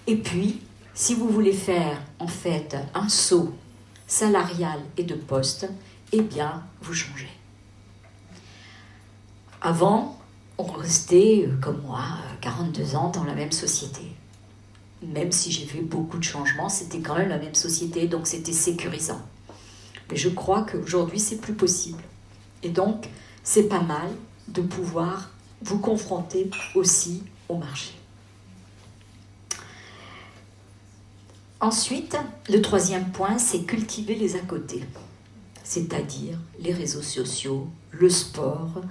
Et puis, si vous voulez faire en fait un saut salarial et de poste, eh bien, vous changez. Avant, on restait, euh, comme moi, 42 ans dans la même société. Même si j'ai fait beaucoup de changements, c'était quand même la même société, donc c'était sécurisant. Mais je crois qu'aujourd'hui, c'est plus possible. Et donc, c'est pas mal de pouvoir vous confronter aussi au marché. Ensuite, le troisième point, c'est cultiver les à côté, c'est-à-dire les réseaux sociaux, le sport,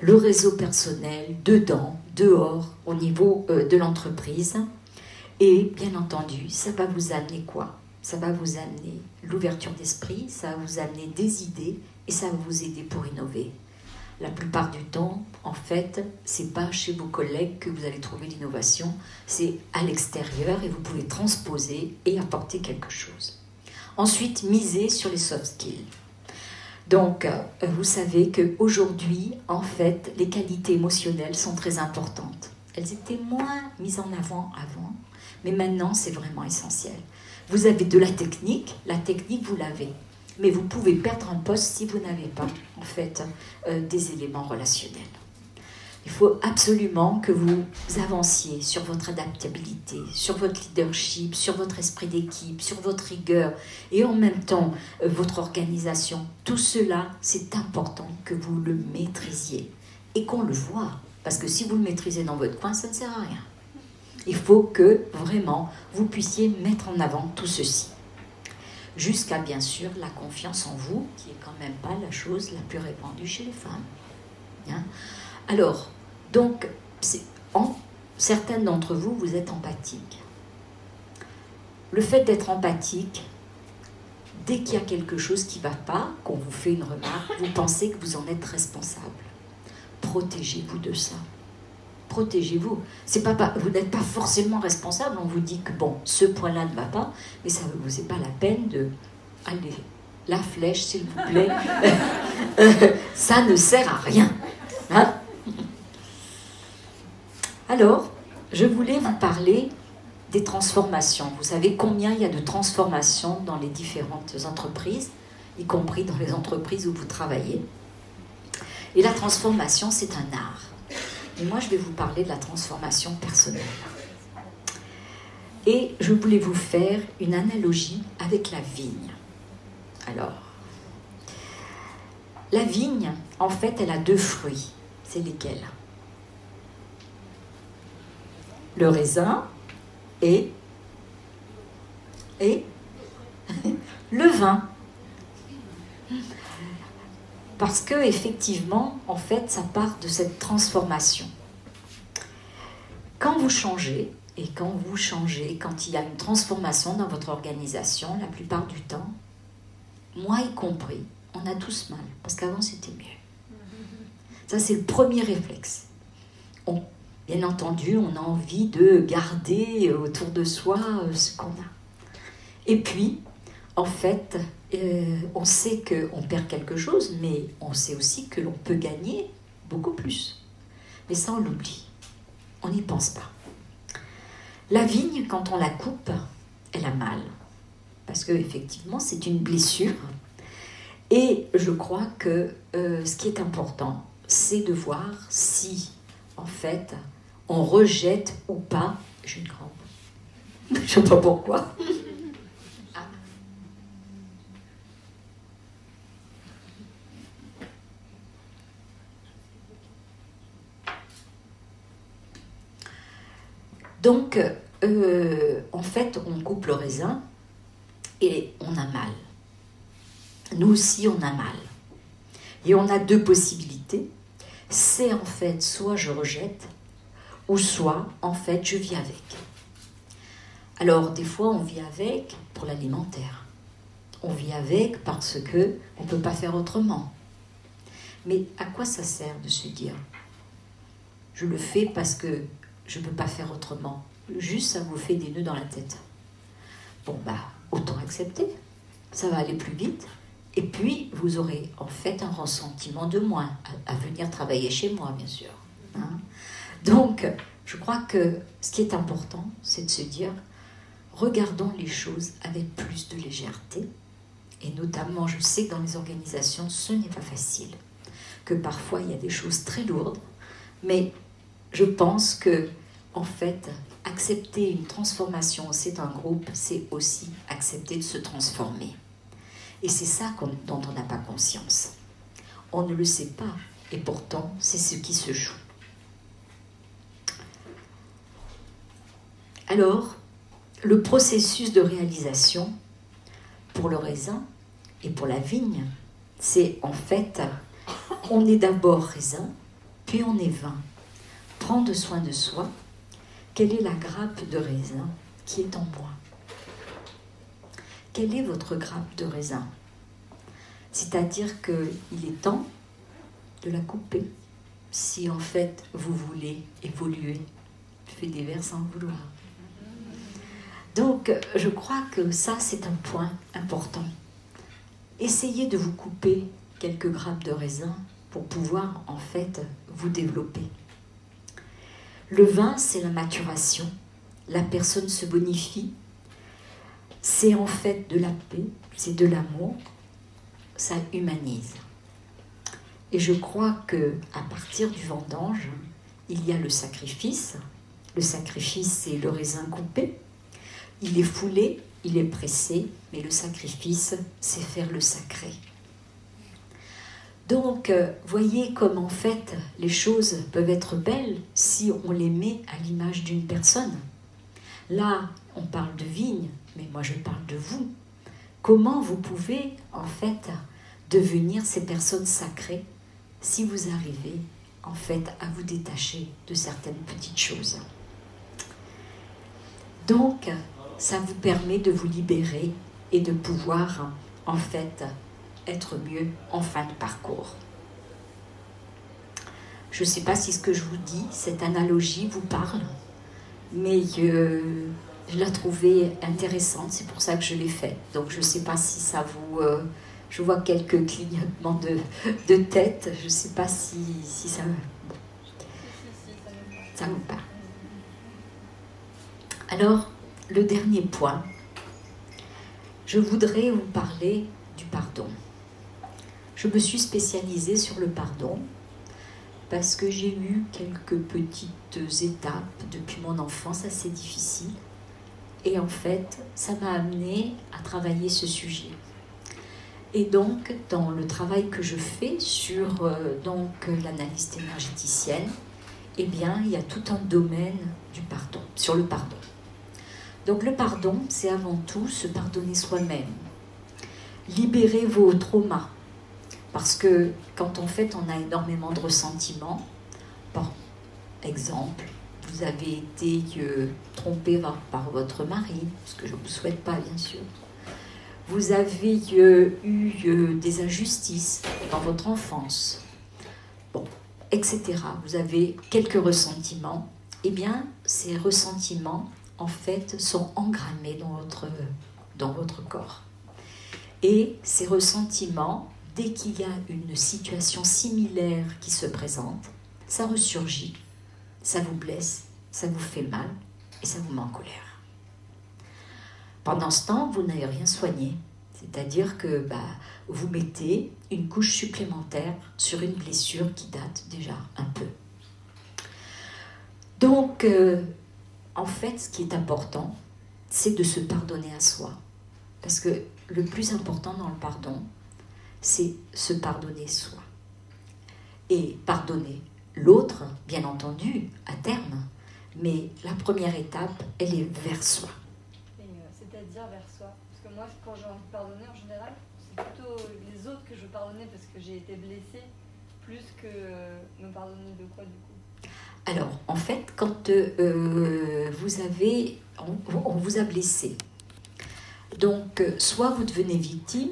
le réseau personnel, dedans, dehors, au niveau euh, de l'entreprise. Et bien entendu, ça va vous amener quoi? Ça va vous amener l'ouverture d'esprit, ça va vous amener des idées et ça va vous aider pour innover. La plupart du temps, en fait, c'est pas chez vos collègues que vous allez trouver l'innovation, c'est à l'extérieur et vous pouvez transposer et apporter quelque chose. Ensuite, misez sur les soft skills. Donc, euh, vous savez qu'aujourd'hui, en fait, les qualités émotionnelles sont très importantes. Elles étaient moins mises en avant avant, mais maintenant, c'est vraiment essentiel. Vous avez de la technique, la technique, vous l'avez. Mais vous pouvez perdre un poste si vous n'avez pas, en fait, euh, des éléments relationnels. Il faut absolument que vous avanciez sur votre adaptabilité, sur votre leadership, sur votre esprit d'équipe, sur votre rigueur et en même temps euh, votre organisation. Tout cela, c'est important que vous le maîtrisiez et qu'on le voit. Parce que si vous le maîtrisez dans votre coin, ça ne sert à rien. Il faut que vraiment vous puissiez mettre en avant tout ceci. Jusqu'à bien sûr la confiance en vous, qui est quand même pas la chose la plus répandue chez les femmes. Hein. Alors, donc, certaines d'entre vous, vous êtes empathiques. Le fait d'être empathique, dès qu'il y a quelque chose qui ne va pas, qu'on vous fait une remarque, vous pensez que vous en êtes responsable. Protégez-vous de ça. Protégez-vous. C'est pas, pas- vous n'êtes pas forcément responsable. On vous dit que bon, ce point-là ne va pas, mais ça ne vous est pas la peine de allez la flèche, s'il vous plaît. *laughs* Ça ne sert à rien. Hein Alors, je voulais vous parler des transformations. Vous savez combien il y a de transformations dans les différentes entreprises, y compris dans les entreprises où vous travaillez. Et la transformation, c'est un art. Et moi, je vais vous parler de la transformation personnelle. Et je voulais vous faire une analogie avec la vigne. Alors, la vigne, en fait, elle a deux fruits. C'est lesquels? Le raisin et, et *laughs* le vin. Parce que effectivement, en fait, ça part de cette transformation. Quand vous changez, et quand vous changez, quand il y a une transformation dans votre organisation, la plupart du temps, moi y compris, on a tous mal, parce qu'avant c'était mieux. Ça, c'est le premier réflexe. Bien entendu, on a envie de garder autour de soi euh, ce qu'on a. Et puis, en fait, euh, on sait qu'on perd quelque chose, mais on sait aussi que l'on peut gagner beaucoup plus. Mais ça, on l'oublie. On n'y pense pas. La vigne, quand on la coupe, elle a mal. Parce que effectivement, c'est une blessure. Et je crois que euh, ce qui est important, c'est de voir si, en fait, on rejette ou pas. J'ai une crampe. *laughs* Je ne sais pas pourquoi. Donc, euh, en fait, on coupe le raisin et on a mal. Nous aussi, on a mal. Et on a deux possibilités. C'est en fait soit je rejette, ou soit en fait je vis avec. Alors, des fois, on vit avec pour l'alimentaire. On vit avec parce que on ne peut pas faire autrement. Mais à quoi ça sert de se dire je le fais parce que je ne peux pas faire autrement Juste, ça vous fait des nœuds dans la tête. Bon, bah, autant accepter. Ça va aller plus vite. Et puis, vous aurez en fait un ressentiment de moins à, venir travailler chez moi, bien sûr. hein. Donc, je crois que ce qui est important, c'est de se dire, regardons les choses avec plus de légèreté. Et notamment, je sais que dans les organisations, ce n'est pas facile. Que parfois, il y a des choses très lourdes. Mais je pense que, en fait, accepter une transformation sein d'un groupe, c'est aussi accepter de se transformer. Et c'est ça dont on n'a pas conscience. On ne le sait pas, et pourtant, c'est ce qui se joue. Alors, le processus de réalisation pour le raisin et pour la vigne, c'est en fait, on est d'abord raisin, puis on est vin. Prendre soin de soi, quelle est la grappe de raisin qui est en moi? Quelle est votre grappe de raisin? C'est-à-dire qu'il est temps de la couper si en fait vous voulez évoluer. Je fais des vers sans vouloir. Donc je crois que ça c'est un point important. Essayez de vous couper quelques grappes de raisin pour pouvoir en fait vous développer. Le vin, c'est la maturation. La personne se bonifie. C'est en fait de la paix, c'est de l'amour. Ça humanise. Et je crois que à partir du vendange, il y a le sacrifice. Le sacrifice, c'est le raisin coupé. Il est foulé, il est pressé, mais le sacrifice, c'est faire le sacré. Donc, euh, voyez comme en fait les choses peuvent être belles si on les met à l'image d'une personne. Là, on parle de vigne, mais moi je parle de vous. Comment vous pouvez en fait devenir ces personnes sacrées si vous arrivez en fait à vous détacher de certaines petites choses? Donc, ça vous permet de vous libérer et de pouvoir en fait être mieux en fin de parcours. Je ne sais pas si ce que je vous dis, cette analogie vous parle, mais euh, je la trouvais intéressante, c'est pour ça que je l'ai fait. Donc je ne sais pas si ça vous... euh, je vois quelques clignotements de, de tête, je ne sais pas si, si ça, ça vous parle. Alors, le dernier point, je voudrais vous parler du pardon. Je me suis spécialisée sur le pardon parce que j'ai eu quelques petites étapes depuis mon enfance assez difficiles. Et en fait, ça m'a amené à travailler ce sujet. Et donc, dans le travail que je fais sur euh, l'analyse énergéticienne, eh bien, il y a tout un domaine du pardon, sur le pardon. Donc le pardon, c'est avant tout se pardonner soi-même. Libérer vos traumas. Parce que quand en fait on a énormément de ressentiments, par exemple, vous avez été euh, trompé par, par votre mari, ce que je ne vous souhaite pas bien sûr. Vous avez euh, eu euh, des injustices dans votre enfance. Bon, etc. Vous avez quelques ressentiments. Eh bien, ces ressentiments, en fait, sont engrammés dans votre, dans votre corps. Et ces ressentiments, dès qu'il y a une situation similaire qui se présente, ça ressurgit, ça vous blesse, ça vous fait mal et ça vous met en colère. Pendant ce temps, vous n'avez rien soigné. C'est-à-dire que bah, vous mettez une couche supplémentaire sur une blessure qui date déjà un peu. Donc, euh, en fait, ce qui est important, c'est de se pardonner à soi. Parce que le plus important dans le pardon, c'est se pardonner soi. Et pardonner l'autre, bien entendu, à terme. Mais la première étape, elle est vers soi. Euh, C'est-à-dire vers soi. Parce que moi, quand j'ai envie de pardonner, en général, c'est plutôt les autres que je veux pardonner parce que j'ai été blessée, plus que euh, me pardonner de quoi du coup Alors, en fait, quand euh, vous avez, on, on vous a blessé, donc soit vous devenez victime,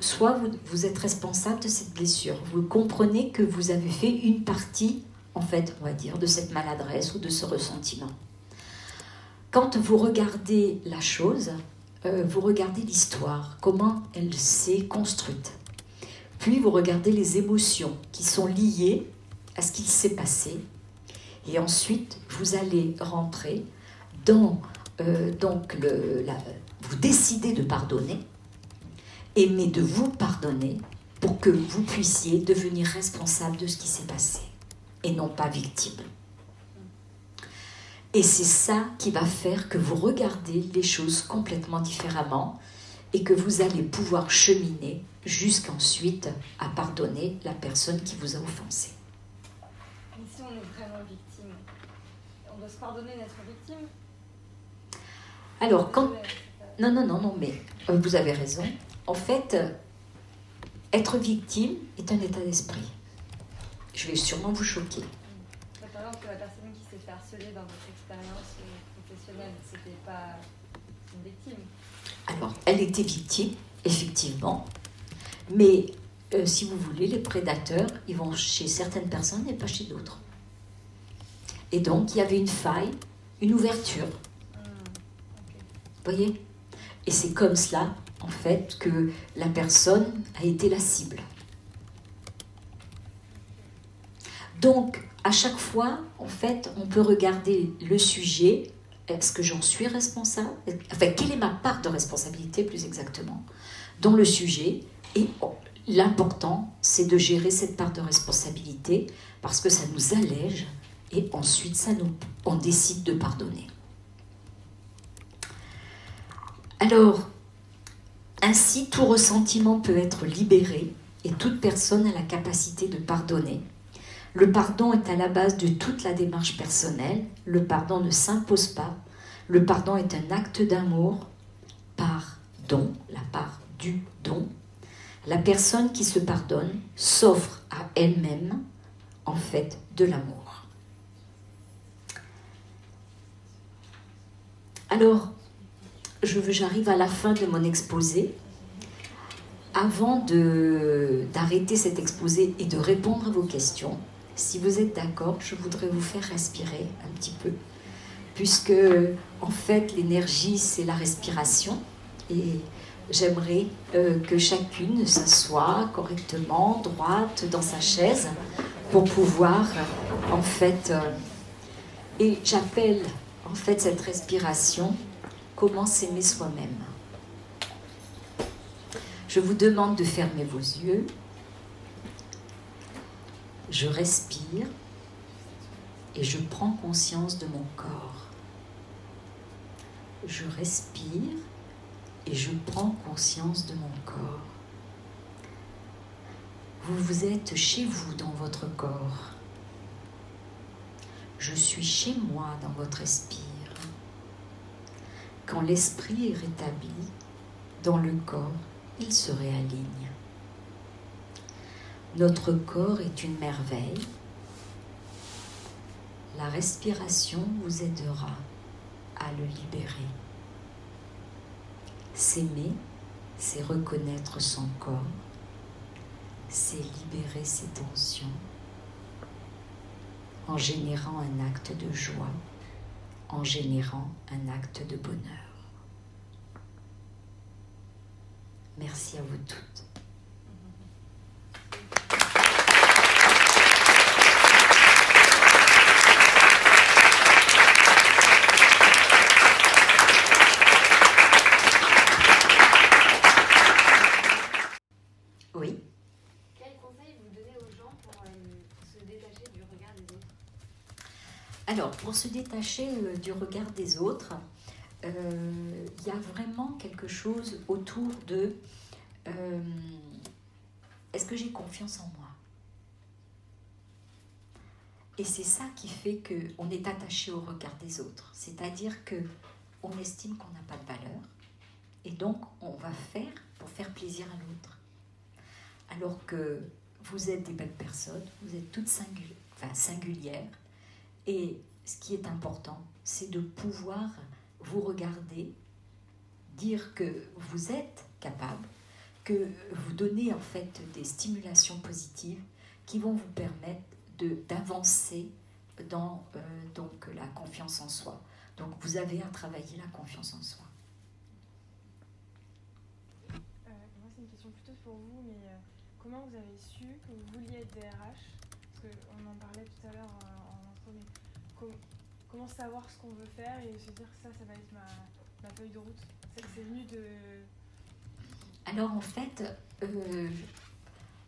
soit vous, êtes responsable de cette blessure. Vous comprenez que vous avez fait une partie, en fait, on va dire, de cette maladresse ou de ce ressentiment. Quand vous regardez la chose, euh, vous regardez l'histoire, comment elle s'est construite. Puis vous regardez les émotions qui sont liées à ce qui s'est passé et ensuite, vous allez rentrer dans euh, donc le, vous décidez de pardonner, et mais de vous pardonner pour que vous puissiez devenir responsable de ce qui s'est passé et non pas victime. Et c'est ça qui va faire que vous regardez les choses complètement différemment et que vous allez pouvoir cheminer jusqu'ensuite à pardonner la personne qui vous a offensé. Mais si on est vraiment victime, on doit se pardonner d'être victime? Alors, quand Non, non, non, non, mais euh, vous avez raison. En fait, être victime est un état d'esprit. Je vais sûrement vous choquer. Par exemple, la personne qui s'est fait harceler dans votre expérience professionnelle, c'était pas une victime. Alors, elle était victime, effectivement, mais euh, si vous voulez, les prédateurs, ils vont chez certaines personnes et pas chez d'autres. Et donc, il y avait une faille, une ouverture. Vous voyez? Et c'est comme cela, en fait, que la personne a été la cible. Donc, à chaque fois, en fait, on peut regarder le sujet. Est-ce que j'en suis responsable? Enfin, quelle est ma part de responsabilité, plus exactement, dans le sujet Et l'important, c'est de gérer cette part de responsabilité parce que ça nous allège et ensuite, ça nous, on décide de pardonner. Alors, ainsi, tout ressentiment peut être libéré et toute personne a la capacité de pardonner. Le pardon est à la base de toute la démarche personnelle. Le pardon ne s'impose pas. Le pardon est un acte d'amour par don, la part du don. La personne qui se pardonne s'offre à elle-même, en fait, de l'amour. Alors, j'arrive à la fin de mon exposé. Avant d'arrêter cet exposé et de répondre à vos questions, si vous êtes d'accord, je voudrais vous faire respirer un petit peu, puisque en fait l'énergie c'est la respiration et j'aimerais euh, que chacune s'assoie correctement, droite dans sa chaise, pour pouvoir en fait, euh, et j'appelle en fait cette respiration comment s'aimer soi-même? Je vous demande de fermer vos yeux. Je respire et je prends conscience de mon corps. Je respire et je prends conscience de mon corps. Vous, vous êtes chez vous dans votre corps. Je suis chez moi dans votre esprit. Quand l'esprit est rétabli dans le corps, il se réaligne. Notre corps est une merveille. La respiration vous aidera à le libérer. S'aimer, c'est reconnaître son corps, c'est libérer ses tensions en générant un acte de joie en générant un acte de bonheur. Merci à vous toutes. Oui. Quel conseil vous donnez aux gens pour euh, se détacher du regard des autres Alors, pour se détacher euh, du regard des autres, euh, il y a vraiment quelque chose autour de euh, est-ce que j'ai confiance en moi? Et c'est ça qui fait qu'on est attaché au regard des autres. C'est-à-dire que on estime qu'on n'a pas de valeur et donc on va faire pour faire plaisir à l'autre. Alors que vous êtes des belles personnes, vous êtes toutes singulières et ce qui est important, c'est de pouvoir vous regarder, dire que vous êtes capable, que vous donnez en fait des stimulations positives qui vont vous permettre d'avancer dans euh, donc la confiance en soi. Donc vous avez à travailler la confiance en soi. Euh, moi, c'est une question plutôt pour vous, mais euh, comment vous avez su que vous vouliez être DRH Parce qu'on en parlait tout à l'heure en intro, mais com- comment savoir ce qu'on veut faire et se dire que ça, ça va être ma, feuille de route C'est venu de. Alors en fait, euh,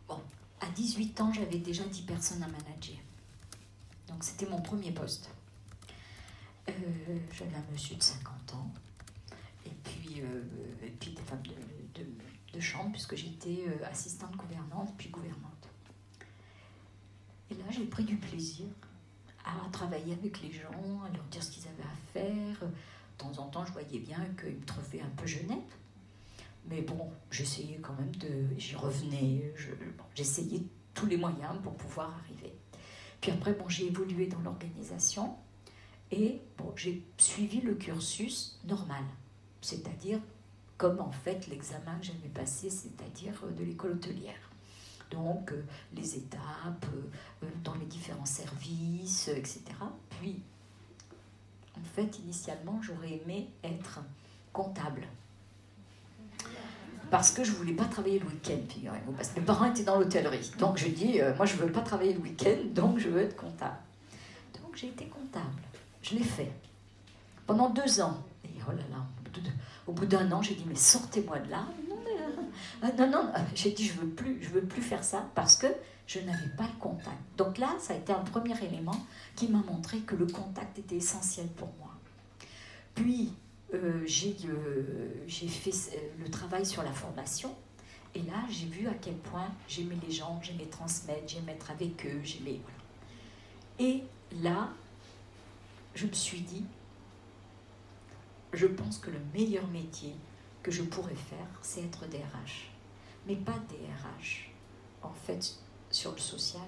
bon, à 18 ans, j'avais déjà 10 personnes à manager. Donc c'était mon premier poste. Euh, j'avais un monsieur de 50 ans, et puis, euh, et puis des femmes de, de, chambre, puisque j'étais assistante gouvernante, puis gouvernante. Et là, j'ai pris du plaisir à travailler avec les gens, à leur dire ce qu'ils avaient à faire. De temps en temps, je voyais bien qu'ils me trouvaient un peu jeunette. Mais bon, j'essayais quand même de. J'y revenais, je- j'essayais tous les moyens pour pouvoir arriver. Puis après, bon, j'ai évolué dans l'organisation et bon, j'ai suivi le cursus normal, c'est-à-dire comme en fait l'examen que j'avais passé, c'est-à-dire euh, de l'école hôtelière. Donc, euh, les étapes euh, euh, dans les différents services, etc. Puis, en fait, initialement, j'aurais aimé être comptable parce que je voulais pas travailler le week-end, figurez-vous, parce que mes parents étaient dans l'hôtellerie. Donc dis, euh, moi je veux pas travailler le week-end, donc je veux être comptable. Donc j'ai été comptable. Je l'ai fait pendant deux ans. Et oh là là, au bout d'un an, j'ai dit, mais sortez-moi de là. Euh, non, non, euh, j'ai dit, je veux plus, je veux plus faire ça parce que je n'avais pas le contact. Donc là, ça a été un premier élément qui m'a montré que le contact était essentiel pour moi. Puis, euh, j'ai euh, fait le travail sur la formation. Et là, j'ai vu à quel point j'aimais les gens, j'aimais transmettre, j'aimais être avec eux, j'aimais. Voilà. Et là, je me suis dit, je pense que le meilleur métier que je pourrais faire, c'est être DRH. Mais pas DRH, en fait, sur le social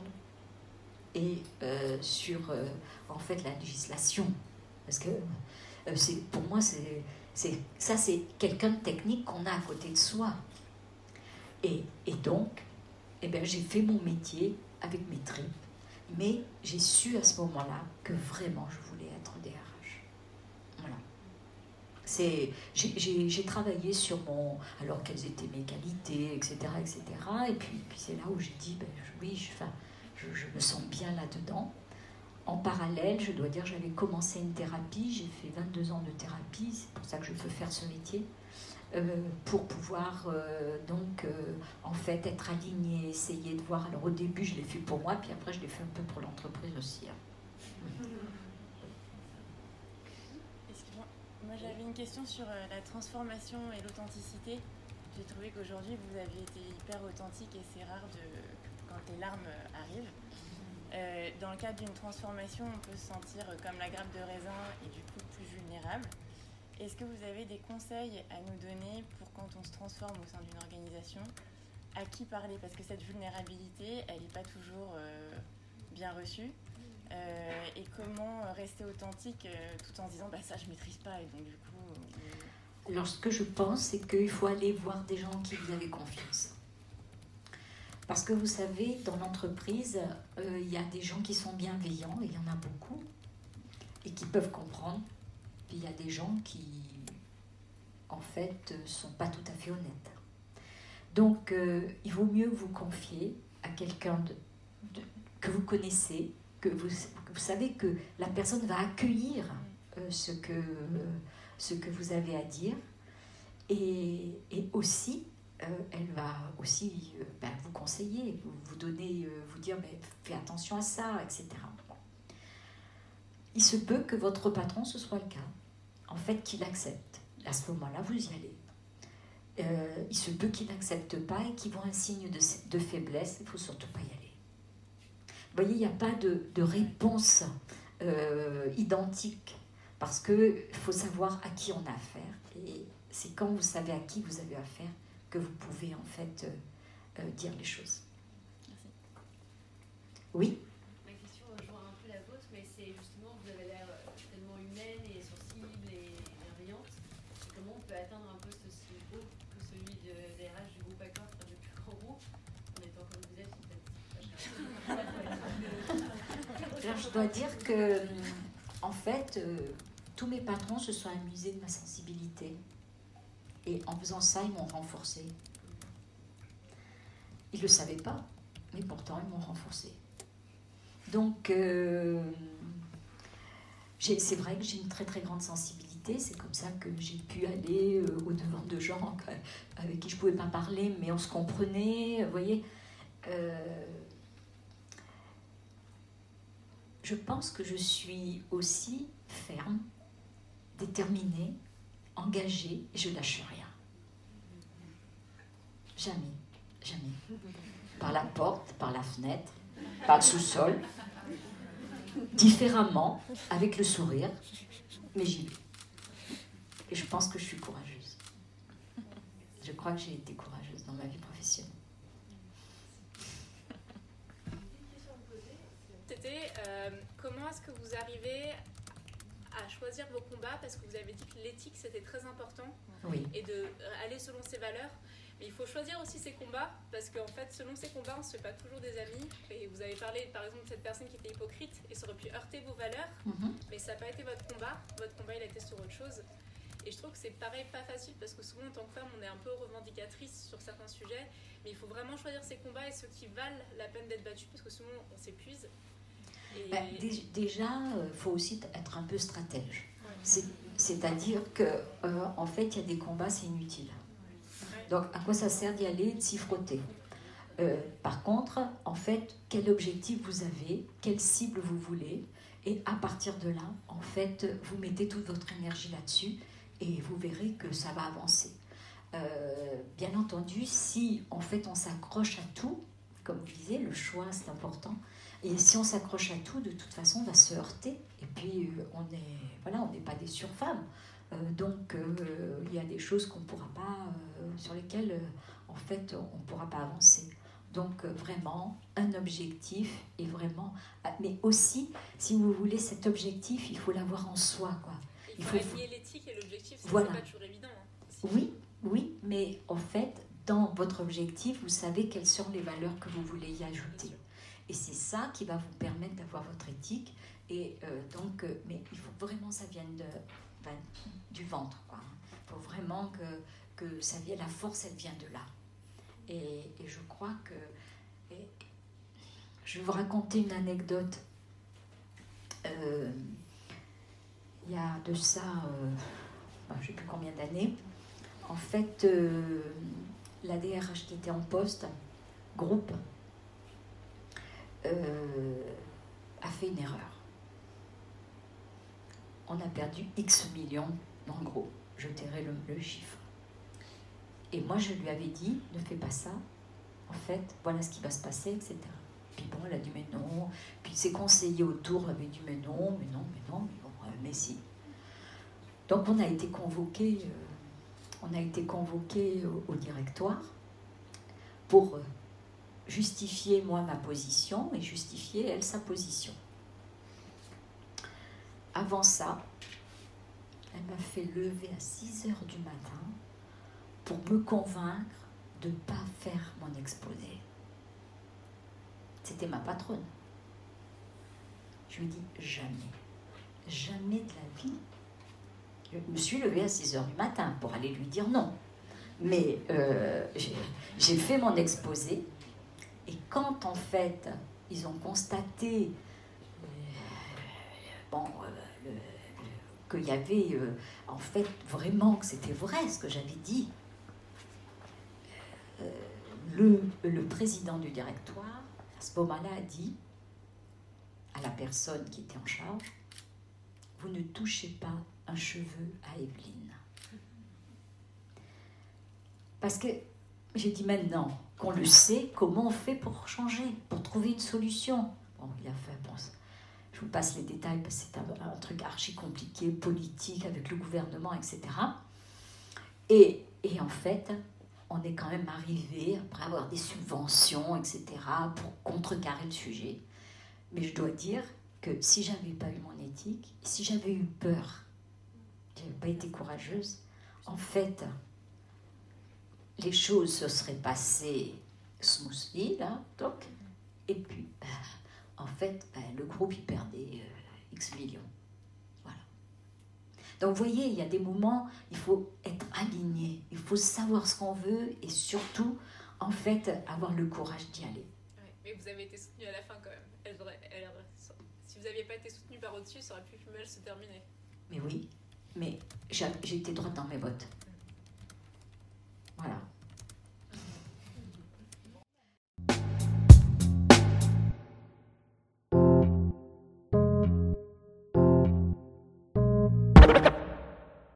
et euh, sur, euh, en fait, la législation. Parce que euh, pour moi, c'est, c'est, ça, c'est quelqu'un de technique qu'on a à côté de soi. Et, et donc, eh ben, j'ai fait mon métier avec mes tripes. Mais j'ai su à ce moment-là que vraiment je voulais être DRH. C'est, j'ai, travaillé sur mon, alors quelles étaient mes qualités, etc., etc. Et puis, puis c'est là où j'ai dit, ben, oui, je, enfin, je, me sens bien là-dedans. En parallèle, je dois dire, j'avais commencé une thérapie, j'ai fait 22 ans de thérapie, c'est pour ça que je peux faire ce métier, euh, pour pouvoir euh, donc euh, en fait être aligné, essayer de voir. Alors au début, je l'ai fait pour moi, puis après, je l'ai fait un peu pour l'entreprise aussi. hein. J'avais une question sur euh, la transformation et l'authenticité. J'ai trouvé qu'aujourd'hui vous aviez été hyper authentique et c'est rare de, quand les larmes euh, arrivent. Euh, dans le cadre d'une transformation, on peut se sentir comme la grappe de raisin et du coup plus vulnérable. Est-ce que vous avez des conseils à nous donner pour quand on se transforme au sein d'une organisation? À qui parler? Parce que cette vulnérabilité, elle n'est pas toujours bien reçue. Euh, et comment rester authentique euh, tout en disant bah ça je maîtrise pas et donc du coup euh, Alors, ce que je pense, c'est qu'il faut aller voir des gens en qui vous avez confiance. Parce que vous savez, dans l'entreprise, euh, il y a des gens qui sont bienveillants, il y en a beaucoup, et qui peuvent comprendre. Puis il y a des gens qui, en fait, sont pas tout à fait honnêtes. Donc, il vaut mieux vous confier à quelqu'un que vous connaissez, que vous, savez que la personne va accueillir euh, ce que ce que vous avez à dire. Et, et aussi, euh, elle va aussi euh, ben, vous conseiller, vous, donner, vous dire ben, fais attention à ça, etc. Il se peut que votre patron, ce soit le cas. En fait, qu'il accepte. À ce moment-là, vous y allez. Il se peut qu'il n'accepte pas et qu'il voit un signe de, de faiblesse, il ne faut surtout pas y aller. Vous voyez, il n'y a pas de, de réponse euh, identique parce qu'il faut savoir à qui on a affaire. Et c'est quand vous savez à qui vous avez affaire que vous pouvez en fait euh, euh, dire les choses. Merci. Oui Ma question rejoint un peu la vôtre, mais c'est justement, vous avez l'air euh, tellement humaine et sensible et bienveillante. Comment on peut atteindre un peu ce si haut que celui de, des RH du groupe Accor, enfin, du plus grand groupe, en étant comme vous êtes, peut-être Alors, je dois dire que, en fait, euh, tous mes patrons se sont amusés de ma sensibilité. Et en faisant ça, ils m'ont renforcé. Ils ne le savaient pas, mais pourtant, ils m'ont renforcé. Donc, euh, c'est vrai que j'ai une très très grande sensibilité. C'est comme ça que j'ai pu aller euh, au-devant de gens *laughs* avec qui je ne pouvais pas parler, mais on se comprenait. Vous voyez je pense que je suis aussi ferme, déterminée, engagée, et je lâche rien. Jamais, jamais. Par la porte, par la fenêtre, par le sous-sol, différemment, avec le sourire, mais j'y vais. Et je pense que je suis courageuse. Je crois que j'ai été courageuse dans ma vie professionnelle. C'était euh, comment est-ce que vous arrivez à choisir vos combats? Parce que vous avez dit que l'éthique c'était très important Oui. et de euh, aller selon ses valeurs. Mais il faut choisir aussi ses combats parce qu'en fait, selon ses combats, on ne se fait pas toujours des amis. Et vous avez parlé par exemple de cette personne qui était hypocrite et ça aurait pu heurter vos valeurs, Mhm. mais ça n'a pas été votre combat. Votre combat, il a été sur autre chose. Et je trouve que c'est pareil, pas facile parce que souvent en tant que femme, on est un peu revendicatrice sur certains sujets. Mais il faut vraiment choisir ses combats et ceux qui valent la peine d'être battus parce que souvent on s'épuise. Ben, dé- déjà, il faut aussi être un peu stratège. C'est-à-dire que, euh, en fait, il y a des combats, c'est inutile. Donc, à quoi ça sert d'y aller, de s'y frotter? Euh, Par contre, en fait, quel objectif vous avez, quelle cible vous voulez, et à partir de là, en fait, vous mettez toute votre énergie là-dessus, et vous verrez que ça va avancer. Euh, bien entendu, si en fait on s'accroche à tout, comme vous disiez, le choix c'est important. Et si on s'accroche à tout, de toute façon, on va se heurter. Et puis, euh, on est, voilà, on n'est pas des surfemmes. Euh, donc, euh, il y a des choses qu'on pourra pas, euh, sur lesquelles, en fait, on ne pourra pas avancer. Donc, vraiment, un objectif et vraiment. ah, Mais aussi, si vous voulez cet objectif, il faut l'avoir en soi, quoi. Il il faut faut- l'éthique et l'objectif, c'est Voilà. pas toujours évident. hein. Oui, oui, mais en fait, dans votre objectif, vous savez quelles sont les valeurs que vous voulez y ajouter. Et c'est ça qui va vous permettre d'avoir votre éthique. Et euh, donc, euh, mais il faut vraiment que ça vienne de, ben, du ventre. Il faut vraiment que, que ça vienne, la force, elle vient de là. Et, je crois que. je vais vous raconter une anecdote. Euh, il y a de ça, ben, je ne sais plus combien d'années. En fait, la DRH qui était en poste, groupe, euh, a fait une erreur. On a perdu X millions, en gros, je tairai le, le chiffre. Et moi, je lui avais dit, ne fais pas ça. En fait, voilà ce qui va se passer, etc. Puis bon, elle a dit, mais non. Puis ses conseillers autour avaient dit, mais non, mais non, mais non, mais bon, euh, mais si. Donc on a été convoqué, euh, on a été convoqué au, directoire pour justifier moi ma position et justifier elle sa position. Avant ça, elle m'a fait lever à 6 heures du matin pour me convaincre de ne pas faire mon exposé. C'était ma patronne. Je lui dis jamais, jamais de la vie. Je me suis levée à 6 heures du matin pour aller lui dire non. Mais euh, j'ai fait mon exposé et quand en fait ils ont constaté euh, bon, euh, qu'il y avait euh, en fait vraiment que c'était vrai ce que j'avais dit, le, le président du directoire à ce moment-là a dit à la personne qui était en charge, vous ne touchez pas un cheveu à Evelyne. Parce que j'ai dit maintenant qu'on le sait, comment on fait pour changer, pour trouver une solution? Bon, il a fait, je vous passe les détails parce que c'est un, un truc archi compliqué, politique, avec le gouvernement, etc. Et, et en fait, on est quand même arrivé, après avoir des subventions, etc., pour contrecarrer le sujet. Mais je dois dire que si j'avais pas eu mon éthique, si j'avais eu peur, j'avais pas été courageuse, en fait, les choses se seraient passées smoothly, là, donc, et puis, bah, en fait, bah, le groupe, il perdait euh, X millions. Voilà. Donc, vous voyez, il y a des moments, il faut être aligné, il faut savoir ce qu'on veut, et surtout, en fait, avoir le courage d'y aller. Mais vous avez été soutenu à la fin quand même. Elle elle si vous n'aviez pas été soutenu par au-dessus, ça aurait pu mal se terminer. Mais oui, mais j'a- j'étais droite dans mes bottes. Voilà.